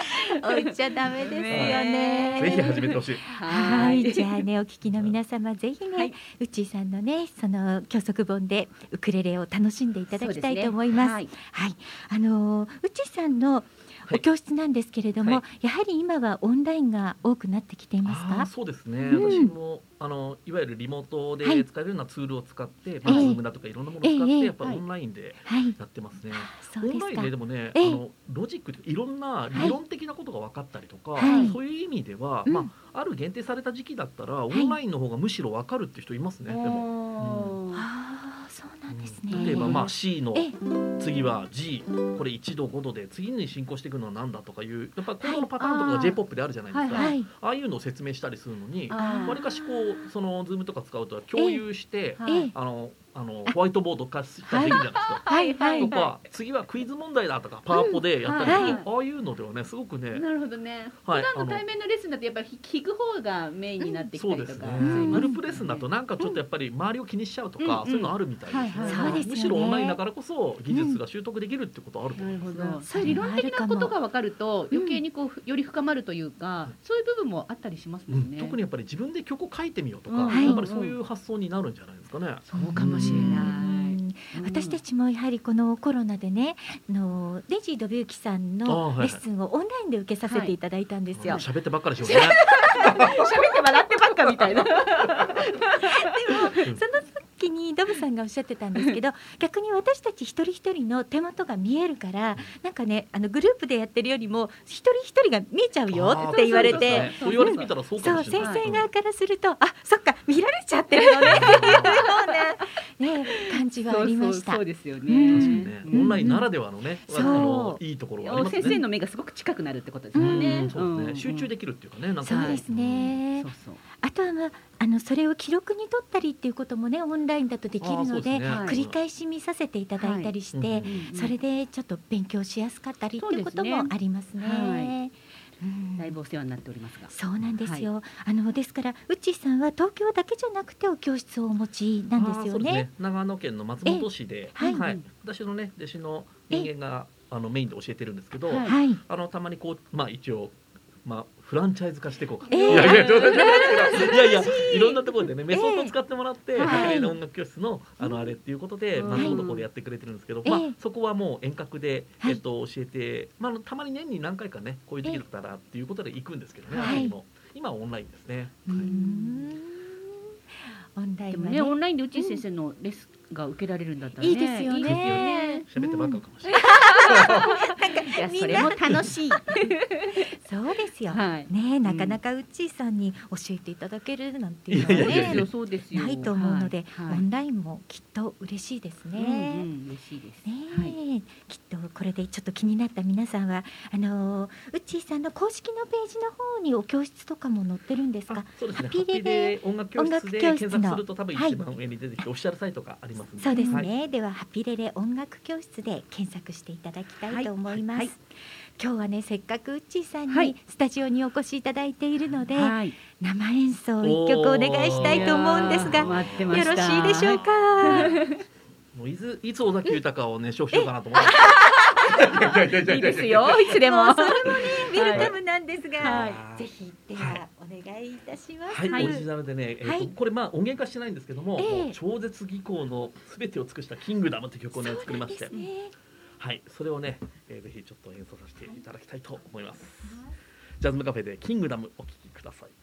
置いちゃダメですよね。ね。ぜひ始めてほしい。はい、じゃあねお聞きの皆様ぜひね、はい。うっちーさんのねその教則本でウクレレを楽しんでいただきたいと思います。はい。はい、あのーうっちーさんのお教室なんですけれども、はやはり今はオンラインが多くなってきていますか？そうですね、うん。私もあのいわゆるリモートではい。使えるようなツールを使って、まあ、ええ。Zoom だとかいろんなものを使って、ええやっぱりオンラインではい、やってますね。そうですか。オンラインで。でもね、ええ。あのロジックいろんな理論的なことが分かったりとか、はい。そういう意味では、うん。まあ、ある限定された時期だったら、オい。ンラインの方がむしろ分かるっていう人いますね。でも。おー。ああ、そうなんですね。うん例えば、まあ、C のええ。次は G これ1度5度で次に進行していくのは何だとかいうやっぱりこのパターンとかが j p o p であるじゃないですか、はいはい、ああいうのを説明したりするのにわりかしこうその Zoom とか使うと共有して、あのあのホワイトボード化したりできるじゃない。ですか。はい、はい、とか次はクイズ問題だとかパワポでやったりとか、うん。はい。ああいうのではねすごくねなるほどね。普はい。段の対面のレッスンだとやっぱり聞く方がメインになってきたりとか。そうん。グループレッスンだとなんかちょっとやっぱり周りを気にしちゃうとか、うん。そういうのあるみたいですね、はいむしろオンラインだからこそ技術が習得できるってことあると思います、なるほど。それ理論的なことが分かるとうん。余計にこうふより深まるというか、そういう部分もあったりしますうんもん。ね。特にやっぱり自分で曲を書いてみようとか、うん。やっぱりそういう発想になるんじゃないですかね。そうかもしれない。うん私たちもやはりこのコロナでね、あのレジー・ドビューキさんのレッスンをオンラインで受けさせていただいたんですよ。喋ってばっかりでしょうね。喋って笑ってばっかみたいな。その時にドブさんがおっしゃってたんですけど 逆に私たち一人一人の手元が見えるからなんかねあのグループでやってるよりも一人一人が見えちゃうよって言われて。そうね。そう言われてみたらそうかそう先。生側からすると、あそっか見られちゃってるのね。っていうような、ね、感じはありました。そうですよね。うん。確かにね、うんオンラインならではのね、そうあのいいところがありますね。先生の目がすごく近くなるってことですもんね。うん。そうですね、集中でできるっていうかね、なんかそうですね。そうそう。あとは、まあ、あのそれを記録に取ったりっていうこともねオンラインだとできるのでね。はい。繰り返し見させていただいたりして、はい。うんそれでちょっと勉強しやすかったりっていうこともありますね。すね。うん。だいぶお世話になっておりますが。そうなんですよ、あのですからうっちーさんは東京だけじゃなくてお教室をお持ちなんですよあーそうね。長野県の松本市で、えはい。私のね弟子の人間があのメインで教えてるんですけど、はいはい、あのたまにこうまあ一応まあフランチャイズ化していこうか。えーいやいやい。いろんなところでねメソッドを使ってもらって、えー白麗の音楽教室のあのあれっていうことで、うん松本校でやってくれてるんですけど、えー。まあそこはもう遠隔ではい。えっと教えて、まあたまに年に何回かねこういう時期だったらっていうことで行くんですけどね、はい。今はオンラインですね。うーん。オンラインはね。でもねオンラインで内井先生のレッスンが受けられるんだったらね。いいですよね。喋ってばっかかもしれない。いやそれも楽しい。そうですよ。はい。ねなかなかうっちーさんに教えていただけるなんていうのはねそうですよ。ないと思うので、はいはいオンラインもきっと嬉しいですね。うんうん嬉しいです。ねえ、はい。きっとこれでちょっと気になった皆さんはあのーうっちーさんの公式のページの方にお教室とかも載ってるんですか？あそうですね。ハッピーレレ音楽教室で音楽教室の検索すると多分一番上に出てきて、オフィシャルサイトがありますんで。そうですね、はい。ではハッピーレレ音楽教室で検索していただきたいと思います、はい。はい今日はねせっかくうっちーさんはい。にスタジオにお越しいただいているので、はい。生演奏一曲お願いしたいと思うんですがよろしいでしょうか、もういついつ尾崎豊をね消費しようかなと思って。いいですよ。いつでも。もうそれもねウェルカムなんですが、はい。ぜひではお願いいたします、はい、はい。オリジナルでね、えーとはい。これまあ音源化してないんですけども、ええ。もう超絶技巧のすべてを尽くしたキングダムって曲をね作りまして。ねはい、それをね、えーぜひちょっと演奏させていただきたいと思います。ジャズムカフェでキングダムお聴きください。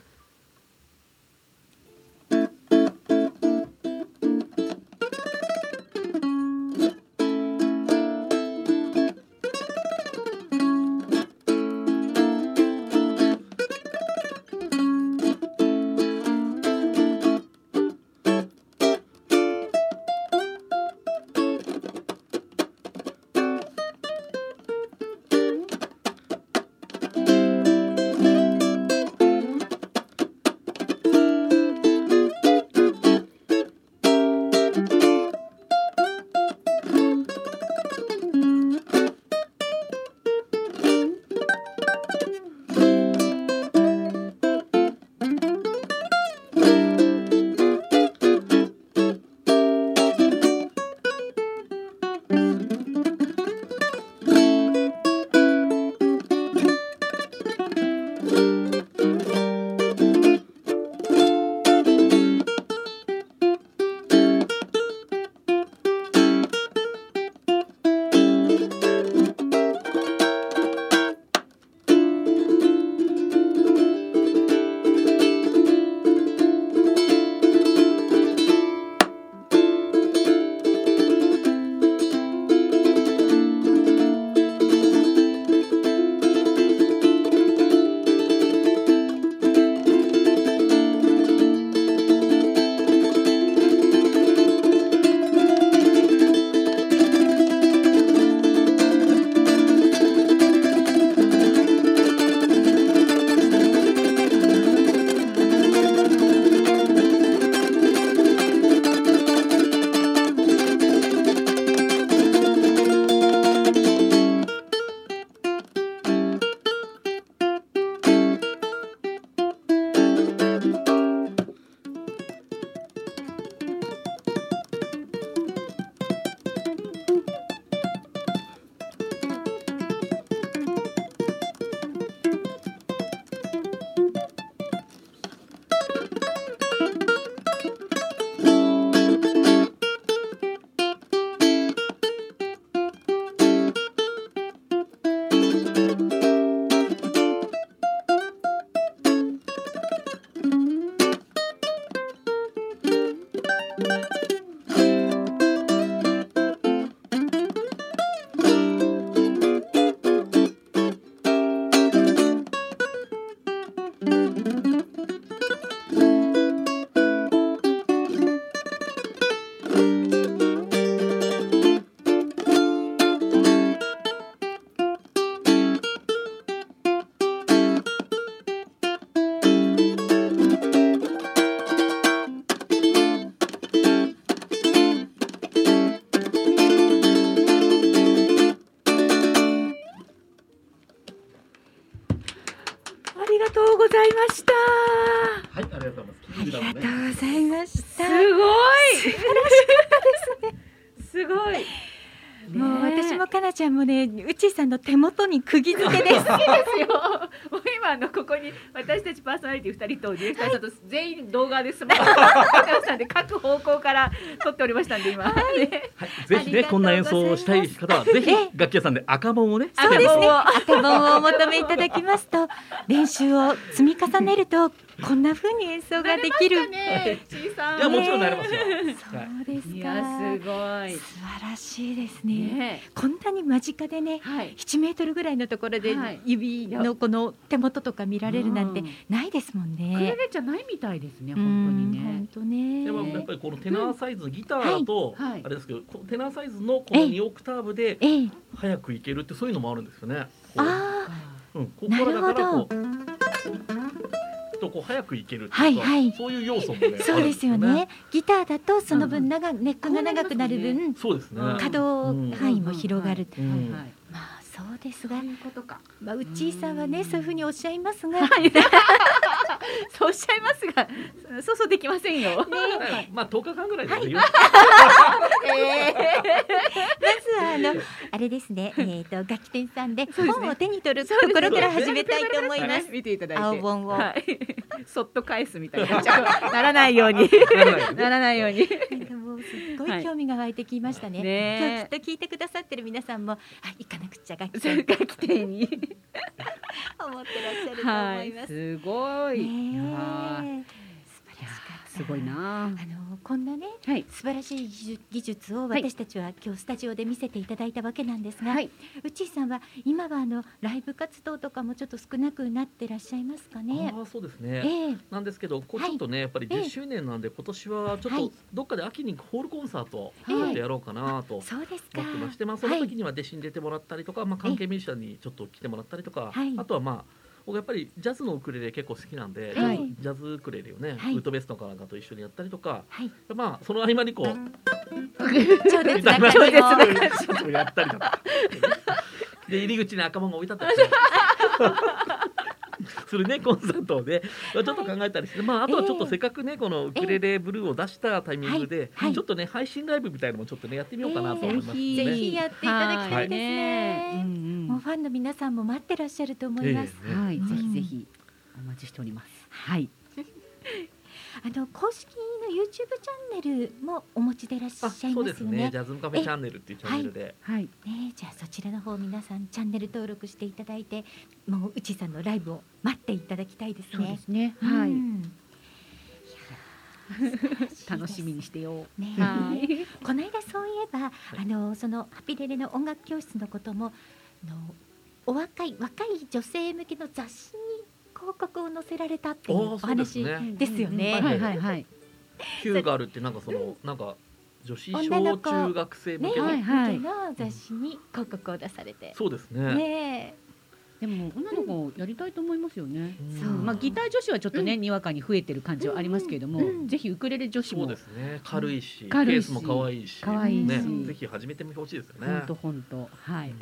たちパーソナリティ二人とディレクターさんと全員動画です。もう皆さんで各方向から撮っておりましたんで今。ねはい、ぜひね、こんな演奏をしたい方は、ぜひ楽器屋さんで赤本をね。そうですね。赤赤本をお求めいただきますと、練習を積み重ねるとこんな風に演奏ができる。ね、ちいさん。いや、もちろんなれますよ。そはい。うですか。いやすごい。素晴らしいですね。ねこんなに間近でね、はい。7メートルぐらいのところではい指のこの手元とか見られるなんてうんないですもんクレね。レじゃないみたいですねうん本当にね本。当ね。でもやっぱりこのテナーサイズのギターだと、はいはいあれですけど、このテナーサイズのこの2オクターブでええ、早くいけるってそういうのもあるんですよね。こうあうん、ここからだからなるこうとこう早くいけるってはいいうかはいそういう要素もねあ、そうですよあるんね。ギターだとその分長ネックが長くなる分、そうですね。うん可動範囲も広がる。うんはいはい。まあそうですがそう、いうことか。まあうちさんはねそういうふうにおっしゃいますが、そうおっしゃいますが、そうそうできませんよ。はいまあ10日間ぐらいで えまずはあの あれですね、えっ、と楽器店さんで本を手に取るところから始めたいと思います。見ていただいて。青本をはい。そっと返すみたいになならないように。ならないように。もうすっごい興味が湧いてきましたね。ね今日きっと聞いてくださってる皆さんも、あ、行かなくちゃ楽器それが規定に。思ってらっしゃるとはい思いま、す。すごい。ねすごい。な。あのこんなねはい。素晴らしい技術をはい私たちは今日スタジオで見せていただいたわけなんですが、はい。さんは今はあのライブ活動とかもちょっと少なくなってらっしゃいますかね？ああそうですえね。えなんですけど、こうはいちょっとね、やっぱりええ10周年なんで、今年はちょっはいとどっかで秋にホールコンサートちょっとやろうかなとそうですか。思ってまして、まあその時には弟子に出てもらったりとか、まあ関係ミュージシャンにちょっと来てもらったりとかはい、あとはまあ。僕やっぱりジャズのウクレレ結構好きなんで、はい。ジャズウクレレをね、はい。ウッドベースとかなんかと一緒にやったりとか、はい。まあその合間にこう、超絶な感じやったりとか。で入り口に赤門が置いてあったりして するね コンサートで、まあ、ちょっと考えたりして、まああとはちょっとせっかくねこのウクレレブルーを出したタイミングで、ちょっとね配信ライブみたいのもちょっとねやってみようかなと思いますぜね。ひやっていただきたいですね。もうファンの皆さんも待ってらっしゃると思います。はい。うんぜひぜひお待ちしております。はい。あの公式の YouTube チャンネルもお持ちでいらっしゃあいますよそうですねね。ジャズムカフェチャンネルっていうチャンネルで、はい。ねじゃあそちらの方皆さんチャンネル登録していただいて、もううちさんのライブを待っていただきたいですそうでね。すね。はい。うん楽しみにしてよう。ねはい。この間そういえば、あのそのハピレレの音楽教室のこともあのお若い若い女性向けの雑誌に広告を載せられたっていうお話。ねですよね。はいはいはい。ヒューガルってなんかそのなんか女子小中学生向ね、けの、はいはい。向けの雑誌に広告を出されて、そうですね。ねでも女の子やりたいと思いますよね。うん。そうまあギター女子はちょっとね、にわかに増えてる感じはありますけれども、うんうんぜひウクレレ女子も。そうですね。軽いし軽いし。ケースも可愛いし。可愛いし。ね、ぜひ始めてみてほしいですよね。本当本当はい。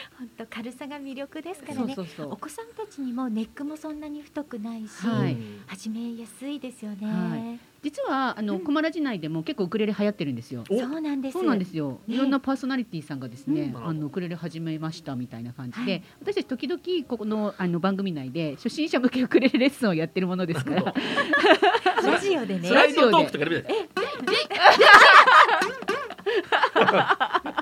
本当軽さが魅力ですからね。そうそうそう。お子さんたちにもネックもそんなに太くないし、はいうん始めやすいですよね。は実はあの、うんコマラジ内でも結構ウクレレ流行ってるんですよ。おそうなんです。そうなんですよ。ねいろんなパーソナリティさんがですね、うんあのウクレレ始めましたみたいな感じで、はい私たち時々ここのあの番組内で初心者向けウクレレレッスンをやってるものですから、ラジオでねス。ライドトークとかやるみたい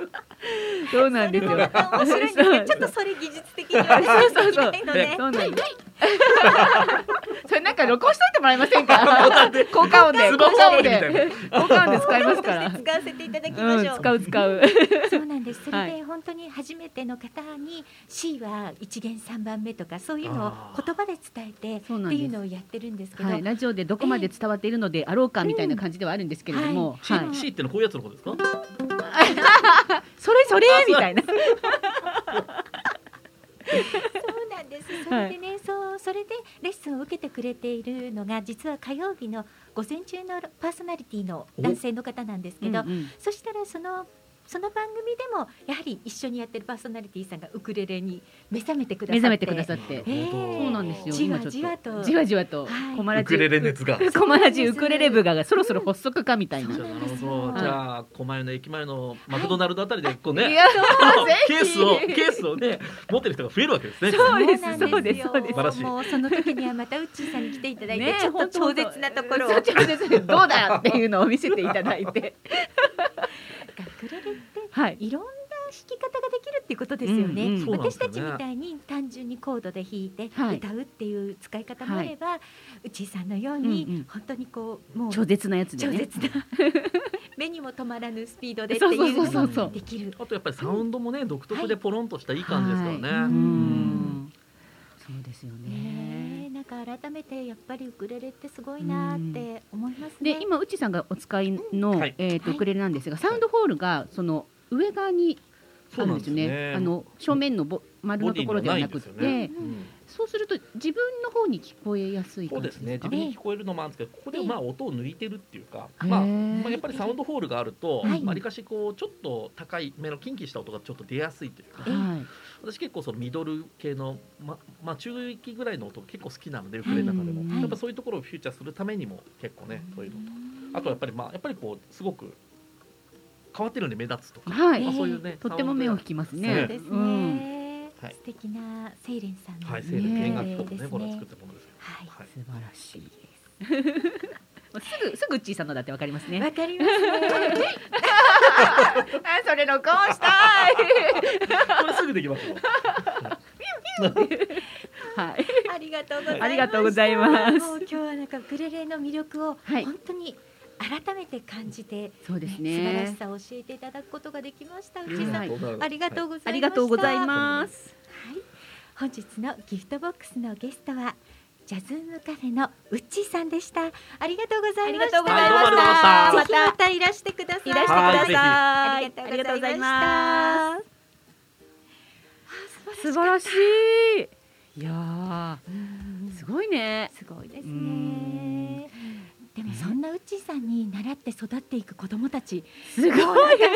そうなんですよ。面白い。ちょっとそれ技術的にはそうそうそう。そうなんです。それなんか録音しといてもらえませんか？効果音で、効果音で、効果音で使いますから。使わせていただきうん、ましょう。使う使う。そうなんです。それはいで本当に初めての方に C は一元三番目とかそういうのを言葉で伝えてっていうのをやってるんですけど、はい、ラジオでどこまで伝わっているのであろうかみたいな感じではあるんですけれども、な。はい C, C ってのはこういうやつのことですか？それそれみたいな。そうなんです。それでね、そうそれでレッスンを受けてくれているのが実は火曜日の午前中のパーソナリティの男性の方なんですけど、うんうんそしたらそのその番組でもやはり一緒にやってるパーソナリティさんがウクレレに目覚めてくださって。目覚めてくださって。えー。そうなんですよ。じわじわと。じわじわと、はい。コマラジウクレレ熱が。コマラジウクレレ部がそろそろ発足かみたいな。じゃ。あなるほど。はい。じゃあ狛江の駅前のマクドナルドあたりでこうね、いや、ケースをケースをね持ってる人が増えるわけですね。そうです。そうです。よそうです。素晴らしい。もうその時にはまたウッチーさんに来ていただいて、ね。ちょっと超絶なところを。超絶。どうだっていうのを見せていただいて。ウクレレってはい。いろんな弾き方ができるっていうことですよね。うんうん私たちみたいに単純にコードで弾いてはい歌うっていう使い方もあれば、うちさんのようにうんうん本当にこうもう超絶なやつでね。超絶な 目にも止まらぬスピードでっていうのもできる。あとやっぱりサウンドもね独特でポロンとしたいい感じですからね。はいうんうんそうですよね。なんか改めてやっぱりウクレレってすごいなって思いますね。で今うちさんがお使いの、はいえっ、とはい。ウクレレなんですが、サウンドホールがその上側にあそうなんるんでよね。ですすね。あの正面のぼ丸のところではなくて、ね。うんそうすると自分の方に聞こえやすいそうですすか。自分に聞こえるのもあるんですけどここでええ。まあ音を抜いてるっていうか、まあ、まあやっぱりサウンドホールがあるとはい。わり、かしこうちょっと高い目のキンキした音がちょっと出やすいというか。ええ。はい。私結構そのミドル系のままあ中域ぐらいの音結構好きなのでウクレレの中でも、はい。やっぱそういうところをフューチャーするためにも結構ねそういうの。とあとやっぱりまあやっぱりこうすごく変わってるんで目立つとか、はい。まあ、そういうねとっても目を引きますね。そうですね。うん。はい素敵なセイレンさんのはい、ねセールね弦楽器とかですねこれは作ったものですよ。はい。はい。素晴らしいです。うすぐすぐちーさんのだってわかりますね。わかりますね。あそれ録音したい。これすぐできますよはい。ありがとうございます。ありがとうございます。もう今日はなんかウクレレの魅力をはい。本当に改めて感じて、そうです素晴らしねさを教えていただくことができました。ん。内井さん、はい。ありがとうございました。ありがとうございます。はい、本日のギフトボックスのゲストはジャズームカフェのウッチーさんでした。ありがとうございました。ありがとうございましたぜひまたいらしてください。いらしてくださいありがとうございました。素晴らしいいやすごいねすごいですうね。そんなウッチーさんに習って育っていく子どもたち、すごい将来が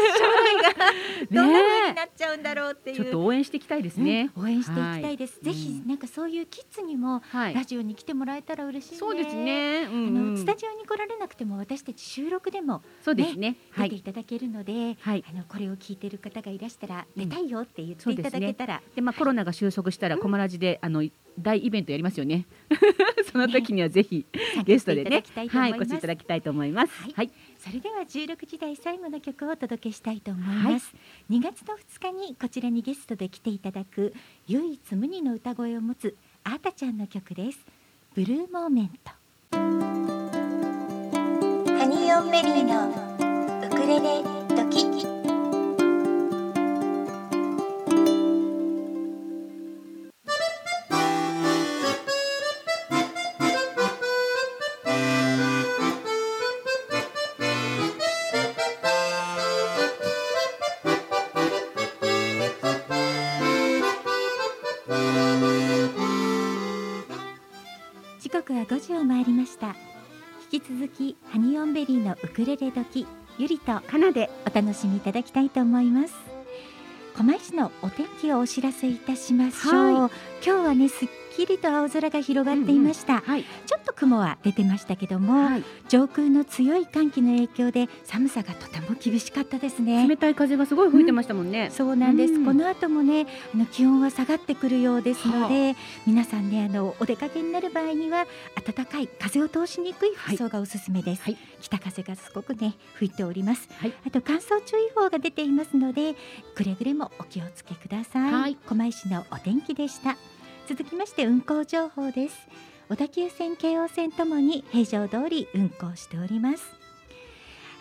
どんな風にねなっちゃうんだろうっていう。ちょっと応援していきたいですね、うん応援していきたいです。はい。ぜひなんかそういうキッズにもはい。ラジオに来てもらえたら嬉しいね。そうです。ね、うん。あうんのスタジオに来られなくても私たち収録でもそうですね。はい。出ていただけるので、はい。あのこれを聞いてる方がいらしたらうん。出たいよって言っていただけたら、でまあコロナが収束したらコマラジであの大イベントやりますよね。その時にはぜひゲストでね。参加していただきたいと思はいいます。ご視聴いただきたいと思います。はい。はい。それでは16時台最後の曲をお届けしたいと思います、2月の2日にこちらにゲストで来ていただく唯一無二の歌声を持つあーたちゃんの曲です。ブルーモーメント。ハニーオンベリーのウクレレドキを回りました。引き続きハニーオンベリーのウクレレ時ゆりとかなでお楽しみいただきたいと思います。狛江市のお天気をお知らせいたしましょう、は今日はねすっきりと青空が広がっていました、はい。ちょっと雲は出てましたけども、はい。上空の強い寒気の影響で寒さがとても厳しかったですね。冷たい風がすごい吹いてましたもんね、そうなんです、うん。この後もねあの気温は下がってくるようですので、皆さんねあのお出かけになる場合には暖かい風を通しにくい。服装がおすすめです、はい。北風がすごくね吹いております、はい。あと乾燥注意報が出ていますのでくれぐれもお気をつけください、はい。狛江市のお天気でした続きまして運行情報です。小田急線京王線ともに平常通り運行しております。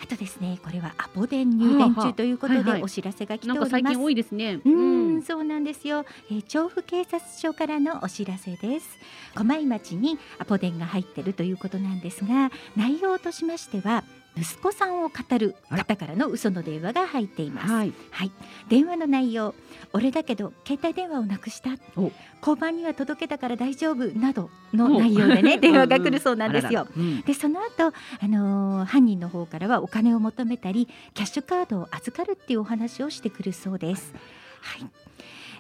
あとですねこれはアポ電入電中ということはあはあはいはい。でお知らせが来てなおります。んか最近多いですね。ううんん、そうなんですよ、えー調布警察署からのお知らせです。狛江町にアポ電が入ってるということなんですが内容としましては息子さんを語る方からの嘘の電話が入っています。はい。はい、電話の内容俺だけど携帯電話をなくしたお交番には届けたから大丈夫などの内容でね 電話が来るそうなんですよ。うん。でその後、あのー犯人の方からはお金を求めたりキャッシュカードを預かるっていうお話をしてくるそうです。はい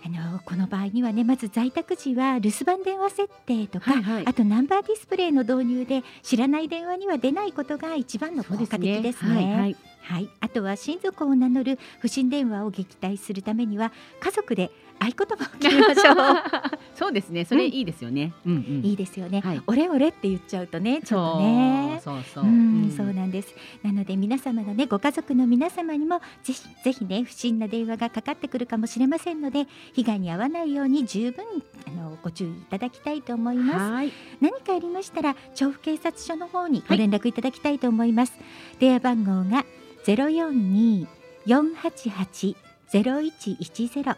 あのーこの場合にはねまず在宅時は留守番電話設定とか、はいはい。あとナンバーディスプレイの導入で知らない電話には出ないことが一番の効果的ですね。はいはい。はい、あとは親族を名乗る不審電話を撃退するためには家族で合言葉を決めましょう。そうですねそれいいですよね、うんうんいいですよね。はいオレオレって言っちゃうとねちょっとね。そうそうそう、なんです。なので皆様のねご家族の皆様にもぜひぜひね不審な電話がかかってくるかもしれませんので被害に遭わないように十分あのご注意いただきたいと思います。はい何かありましたら調布警察署の方にご連絡いただきたいと思います。電話番号がゼロ四二四八八ゼロ一一ゼロ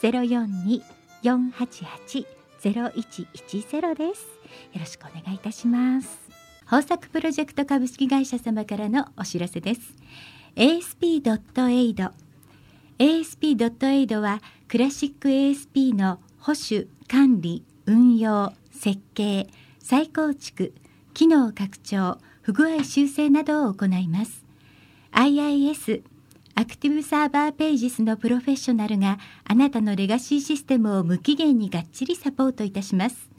ゼロ四二四八八ゼロ一一ゼロです。よろしくお願いいたします。豊作プロジェクト株式会社様からのお知らせです。ASP.AID ASP.AID はクラシック ASP の保守管理運用設計再構築機能拡張不具合修正などを行います IIS アクティブサーバーページスのプロフェッショナルがあなたのレガシーシステムを無期限にがっちりサポートいたします。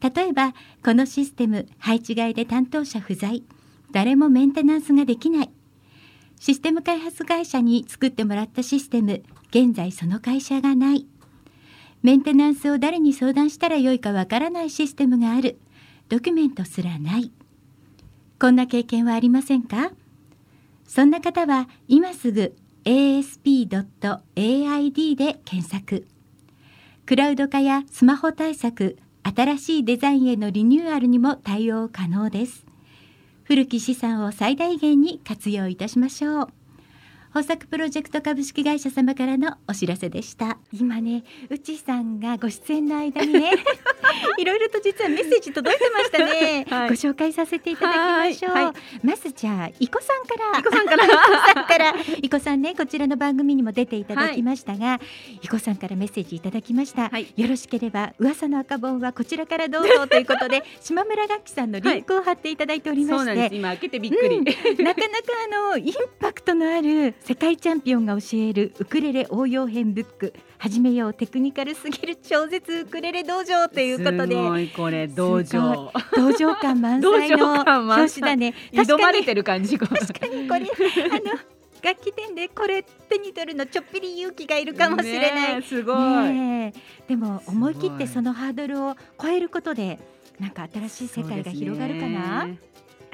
例えばこのシステム配置外で担当者不在。誰もメンテナンスができない。システム開発会社に作ってもらったシステム。現在その会社がない。メンテナンスを誰に相談したらよいかわからないシステムがある。ドキュメントすらない。こんな経験はありませんか？そんな方は今すぐ asp.aid で検索。クラウド化やスマホ対策新しいデザインへのリニューアルにも対応可能です。古き資産を最大限に活用いたしましょう。豊作プロジェクト株式会社様からのお知らせでした。今ねうちさんがご出演の間にね いろいろと実はメッセージ届いてましたね、はい。ご紹介させていただきましょう、はい。はまずじゃあいこさんから。いこさんから。いこさんからいこさんねこちらの番組にも出ていただきましたが、い、こさんからメッセージいただきました、はい。よろしければ噂の赤本はこちらからどうぞということで 島村楽器さんのリンクを貼っていただいておりまして、そうなんです。今開けてびっくり、うん。なかなかあのインパクトのある世界チャンピオンが教えるウクレレ応用編ブック。始めようテクニカルすぎる超絶ウクレレ道場ということで。すごいこれ道場。道場感満載道の場感満載。表紙だね。挑まれ確てる感じこれ。かにこれあの楽器店でこれ手に取るのちょっぴり勇気がいるかもしれない。すごい、でも思い切ってそのハードルを超えることでなんか新しい世界が広がるかな、ね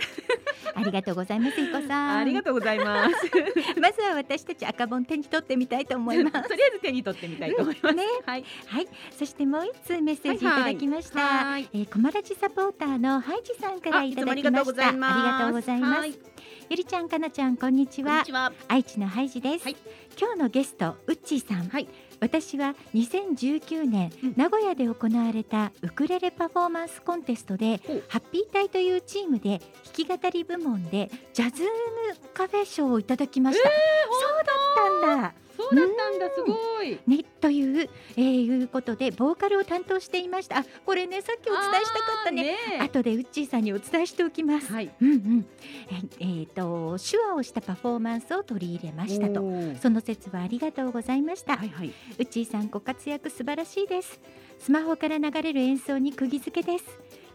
ありがとうございますいこさん。ありがとうございます。まずは私たち赤本手に取ってみたいと思います。とりあえず手に取ってみたいと思います、ね。はい。はい、そしてもう一通メッセージいただきました。はいえー、コマラジサポーターのハイジさんからいただきました。ありがとうございます。ゆりちゃん、かなちゃん、こんにちは。ちは。愛知のハイジです。はい。今日のゲスト、ウッチーさん。はい私は2019年、うん。名古屋で行われたウクレレパフォーマンスコンテストでハッピー隊というチームで弾き語り部門でジャズカフェ賞をいただきました、そうだったんだそうだったんだすごい。ね、という、えーいうことでボーカルを担当していました。あこれねさっきお伝えしたかったね。あー後でウッチーさんにお伝えしておきます、はい。うんうん。ええーと手話をしたパフォーマンスを取り入れましたと。その説はありがとうございました、はいはい。ウッチーさんご活躍素晴らしいです。スマホから流れる演奏に釘付けです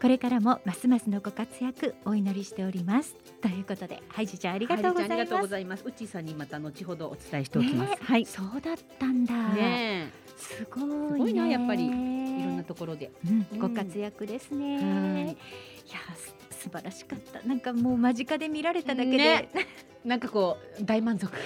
これからもますますのご活躍お祈りしております。ということでハイジちゃんありがとうございはりちゃんありがとうますございます。うっちーさんにまた後ほどお伝えしておきます。ねはい。そうだったんだ、ねすごいね。すごいなやっぱりいろんなところで。うんうん。ご活躍ですね、はい。い、やす素晴らしかった。なんかもう間近で見られただけで、ね。なんかこう大満足。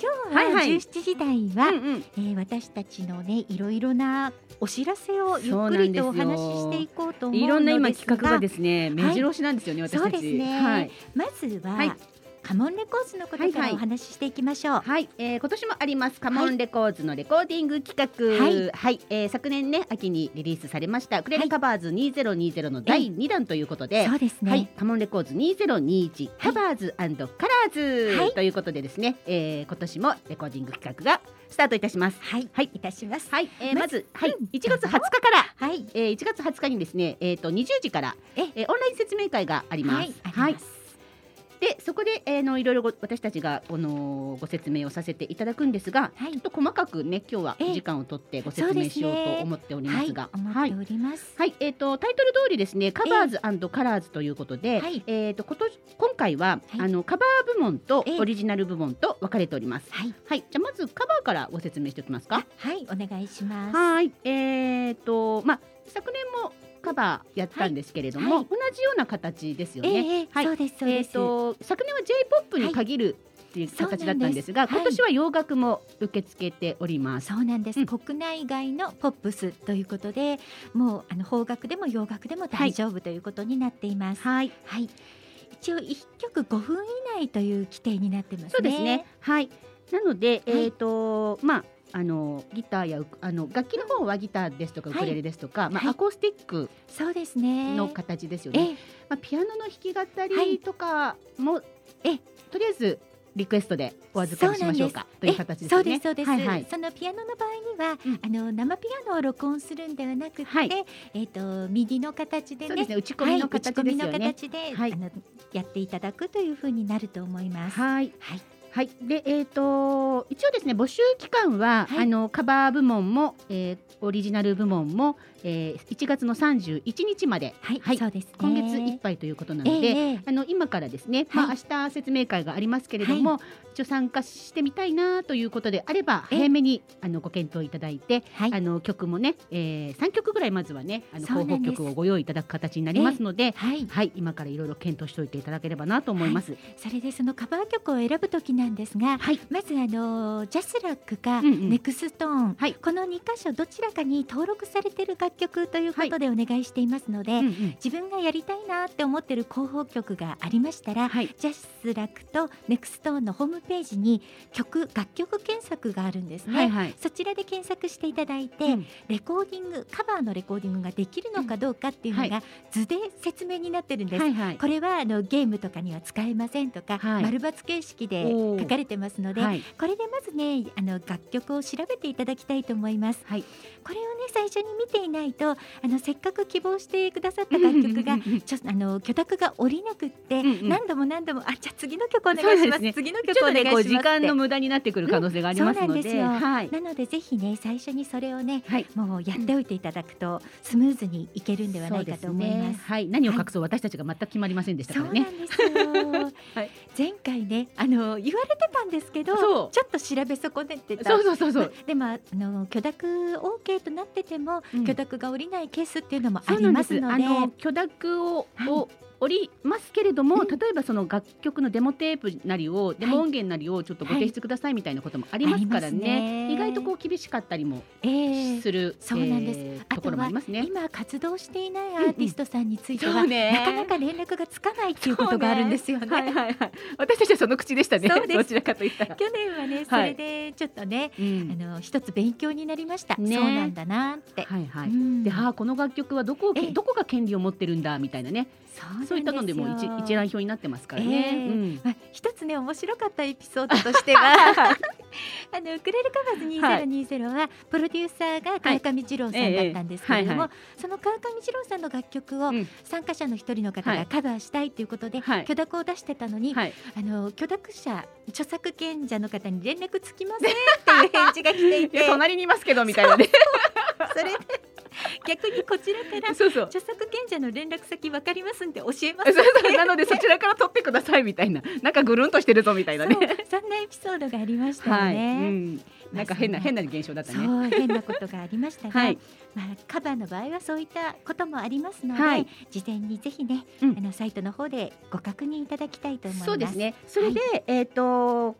今日ははいはい17時台は、うんうん。えー私たちのねいろいろなお知らせをゆっくりとお話ししていこうと思うのですがいろんな今企画がですね目白押しなんですよね、私たち。そうですねはい。まずは、はいカモンレコーズのことからはいはい。お話ししていきましょう、はい、えー、今年もあります。カモンレコーズのレコーディング企画。はい。はい、えー、昨年ね秋にリリースされました。クレレカバーズ2020の第2弾ということで、そうですね、はい、カモンレコーズ2021カバーズカラーズ、はい。ということでですね、えー、今年もレコーディング企画がスタートいたします。はい、はい。いたします。はい、えー、ままず、はい。うん、1月20日から、はい。えー、1月20日にですね、えっ、と20時から、え。えー、オンライン説明会があります。はい。あります、でそこで、えー、のいろいろご私たちが、あのーご説明をさせていただくんですが、はい。ちょっと細かくね今日はええ。時間を取ってご説明しようと思っておりますが、はい、思はい。っております、はい、えっ、とタイトル通りですね、カバーズカラーズということで、はい。えっ、と今年今回は、はい。あのカバー部門とええ。オリジナル部門と分かれております。はい。はい、じゃあまずカバーからご説明しておきますか。はい。お願いします。はい、えっ、とまあ昨年もカバーやったんですけれども、はい。同じような形ですよえね。えはい。そうですそうえっ、です、と昨年は J-POP に限るっていう形だったんですが、はい。今年は洋楽も受け付けております。そうなんです、うん。国内外のポップスということでもうあの邦楽でも洋楽でも大丈夫ということになっています。はい、はい、一応一曲5分以内という規定になってますね。そうですね。はい。なので、はい。えっ、とまああのギターやあの楽器の方はギターですとかウはいクレレですとか、まはいあアコースティックそうですねの形ですよね。えまあピアノの弾き語はいりとかも、えとりあえずリクエストでお預かりしましょうかという形ですそうね。ですそうです、はいはい。そのピアノの場合には、うんあの生ピアノを録音するんではなくて、はいえっ、と右の形でねですね。打ち込みの形でね。はい、打ち込みの形で、はいあのやっていただくというふうになると思います。はい。はい、はい、で、えっ、と、一応ですね、募集期間は、はい。あのカバー部門も、えーオリジナル部門も、えー、1月の31日まで、はい、そうですね。今月いっぱいということなので、ええあの今からですね、まあ明日説明会がありますけれども、一応参加してみたいなということであればええ。早めにあのご検討いただいて、はい。あの曲もね、えー、3曲ぐらいまずはねあの候そうなんです。補曲をご用意いただく形になりますので、はい、はい。今からいろいろ検討しておいていただければなと思います。それでそのカバー曲を選ぶときなんですが、はい。まずあの JASRACかうんうん。 NexTone、はい。この2箇所どちらかに登録されている楽曲ということでお願いしていますので、うんうん自分がやりたいなって思ってる候補曲がありましたら、はい JASRACと NexToneのホームページに曲楽曲検索があるんですね。はいはい。そちらで検索していただいて、うんレコーディングカバーのレコーディングができるのかどうかっていうのが図で説明になってるんです。はいはい。これはあのゲームとかには使えませんとか、はい丸抜形式で書かれてますので、はいこれでまずねあの楽曲を調べていただきたいと思います。はい。これをね最初に見ていないとあのせっかく希望してくださった楽曲がうんうんうんうんちょあの許諾が下りなくって、うんうん。何度も何度もあじゃあ次の曲お願いします。ね。次の曲お願いしますこう時間の無駄になってくる可能性がありますので、そうなんですよ。はい。なのでぜひね最初にそれをねはい。もうやっておいていただくとスムーズにいけるんではないかと思います。ね。はい。何を隠そう、私たちが全く決まりませんでしたからね。なんですよ、はい。前回ねあの言われてたんですけどちょっと調べ損ねてた。そうそうそうそう。でもあの許諾 OK となってても、うん。許諾が下りないケースっていうのもあり。ますのであの許諾を、はいを降りますけれども、うん例えばその楽曲のデモテープなりを、デモ音源なりをちょっとご提出くださいみたいなこともありますからね。ね意外とこう厳しかったりもええする、そうなんですところもありますね。今活動していないアーティストさんについては、ねなかなか連絡がつかないっていうことがあるんですよね。はいはいはい。私たちはその口でしたね。どちらかと言ったら。去年はねそはいれでちょっとね、うんあの一つ勉強になりました、ねそうなんだなって。はいはい。うんで、はあ、この楽曲はどこどこが権利を持ってるんだみたいなね。そういったのでも一一覧表になってますからね。ええ。うん。まあ、一つね面白かったエピソードとしては あのウクレレカバーズ2020は、プロデューサーが川上二郎さんだったんですけれども、ええはいその川上二郎さんの楽曲をうん。参加者の一人の方はい。がカバーしたいということで、はい。許諾を出してたのに、はい。あの許諾者著作権者の方に連絡つきませんっていう返事が来ていいてや隣にいますけどみたいなね。それで 逆にこちらからそうそう。著作権者の連絡先わかりますんで教えまそうすそうなのでそちらから取ってくださいみたいな。なんかぐるんとしてるぞみたいなね。そんなエピソードがありましたよはい。うね。ん。なんか変なまあ変な現象だったね。変なことがありましたが、はいまあカバーの場合はそういったこともありますので、はい事前にぜひね、うんあのサイトの方でご確認いただきたいと思います。そうです。ね。それで、えっ、と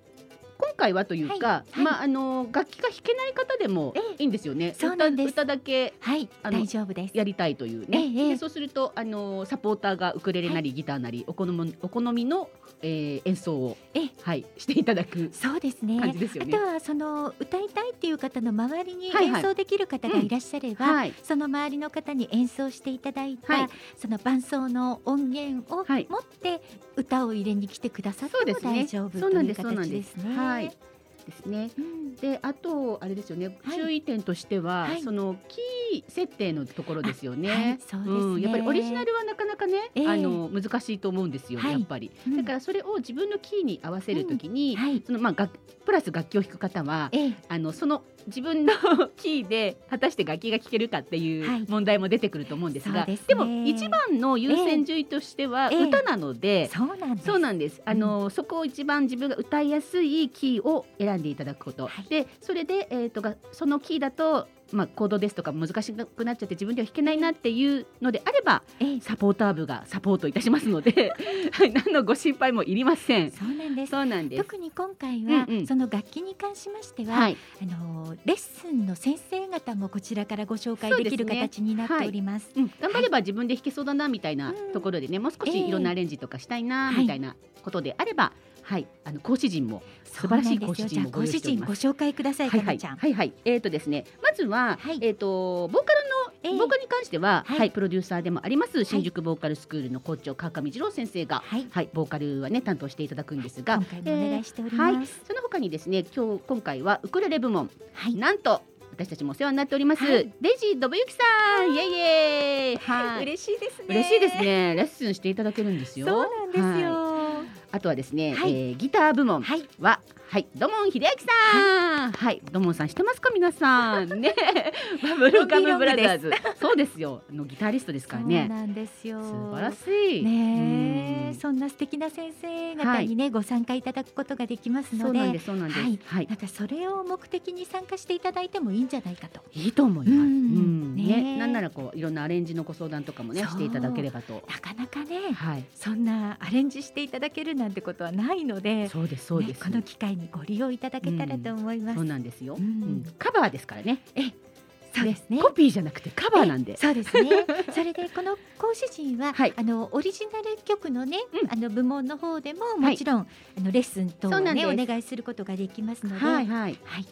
今回はというか、はいはいまああの楽器が弾けない方でもええいいんですよね。そうなんです歌歌だけはい、あの大丈夫です。やりたいというね。ええでそうするとあのサポーターがウクレレなりギターなりお好みお好みの、えー演奏をええはいしていただくそうですね。感じですよねあと。はその歌いたいっていう方の周りに演奏できる方がいらっしゃれば、はい。その周りの方に演奏していただいた、はいその伴奏の音源をはい持って歌を入れに来てくださっても大丈夫そうなんという形ですすね。はい。ですね。うん。であとあれですよね、はい。注意点としては、はい。そのキー設定のところですよね。はい。そうですね。ん。やっぱりオリジナルはなかなかね、ええ。あの難しいと思うんですよ、はい。やっぱり。うん。だからそれを自分のキーに合わせるときに、はい。そのまあ楽プラス楽器を弾く方は、ええ。あのその自分のキーで果たして楽器が聴けるかっていはい。う問題も出てくると思うんですが、ですね。も一番の優先順位としてはええ。歌なので。そうなんです。そうなんです。あの、そこを一番自分が歌いやすいキーを選んでいただくこと。はい。で、それで、えっ、とが、そのキーだと。まあ、コードですとか難しくなっちゃって自分では弾けないなっていうのであればええ。サポーター部がサポートいたしますので はい何のご心配もいりません。そうなんです。そうなんです。特に今回は、うんうん。その楽器に関しましては、はい。あのレッスンの先生方もこちらからご紹介できる形になっております。うん、頑張れば自分で弾けそうだなみたいなうんところでね、もう少しいろんなアレンジとかしたいなええ。みたいなことであれば、はい、あの講師陣も素晴らしい講師陣もご紹介ください、はいはい。かなちゃん。はいはい。えっ、とですねまずは、はい。えっ、とボーカルの、ええボーカルに関しては、ははいい、プロデューサーでもあります新宿ボーカルスクールの校長川上二郎先生が、はい。はい、ボーカルはね担当していただくんですが、今回もお願いしております。はい、その他にですね今日今回はウクレレ部門、はい。なんと私たちもお世話になっております、はい。デジ信之さんイエイイエイはい。嬉しいですね。嬉しいです。ね。レッスンしていただけるんですよ。そうなんですよ。はいあとはですね、はいえーギター部門はい。ははい、土門秀明さん。はい、土門さん知ってますか皆さん。ね、バブルガムブラザーズ。そうですよ。あのギタリストですからそうね。なんですよ。素晴らしい。ねそんな素敵な先生方にね、ご参加いただくことができますので、そうなんです。そうなんです。はいはいなんかそれを目的に参加していただいてもいいんじゃないかと。いいと思います。ねね、なんならこういろんなアレンジのご相談とかもねしていただければと。なかなかね、はい。そんなアレンジしていただけるなんてことはないので、そうです。そうです。ねこの機会にご利用いただけたらと思います。そうなんですよ。うんうんカバーですからね。そうですね。コピーじゃなくてカバーなんで。そうですね。それでこの講師陣は、はいあのオリジナル曲のね、うんあの部門の方でももちろん、あのレッスン等をねお願いすることができますので、はいはい。はい。で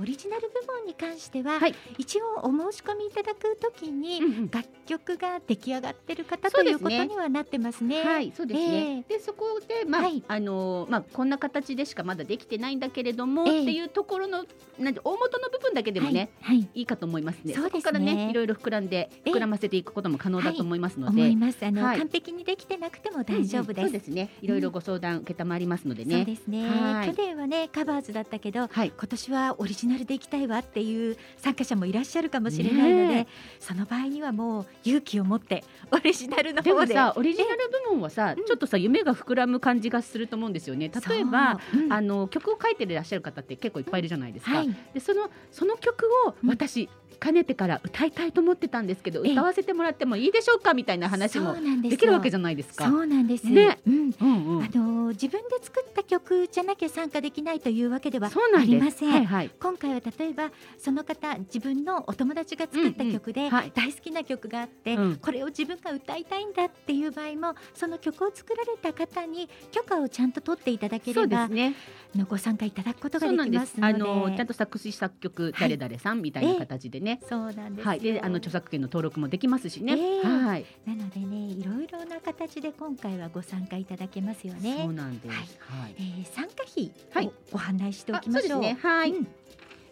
オリジナル部門に関しては、はい一応お申し込みいただくときに、うんうん楽曲が出来上がってる方ということにはなってますね。はい、そうですね。で、そこで、まあ、はいあのーまあ、こんな形でしかまだできてないんだけれども、ええっていうところの、なんて、大元の部分だけでもね。はい、はいいいかと思いますね。そうですねこからね、いろいろ膨らんで、ええ膨らませていくことも可能だと思いますので。思います。あの、はい完璧にできてなくても大丈夫です。うんうんそうですね。いろいろご相談受けたまりますのでそうね。ですね。はい去年はねカバーズだったけど、はい。今年はオリジナルでいきたいわっていう参加者もいらっしゃるかもしれないので、ねその場合にはもう勇気を持って オリジナルの方ででもさ、オリジナル部門はさ、うんちょっとさ、夢が膨らむ感じがすると思うんですよね。例えば。あの曲を書いていらっしゃる方って結構いっぱいいるじゃないですか。はいでそのその曲をうん私、かねてから歌いたいと思ってたんですけどええ歌わせてもらってもいいでしょうかみたいな話もできるわけじゃないですか。そうなんです。ねうん。うんうんあの自分で作った曲じゃなきゃ参加できないというわけではあ。りません。はいはい。今回は例えばその方自分のお友達が作った曲で大好きな曲があって、うんこれを自分が歌いたいんだっていう場合もその曲を作られた方に許可をちゃんと取っていただけそうれば、ですね。あのご参加いただくことができますすのであのちゃんと作詞作曲はい誰々さんみたいな形でね。そうなんですよはい。であの著作権の登録もできますしね。ええはい。なのでねいろいろな形で今回はご参加いただけますよそうね。なんです。はいはいえ。ー参加費はいをご案内しておあきましょう。そうですね。はい。うん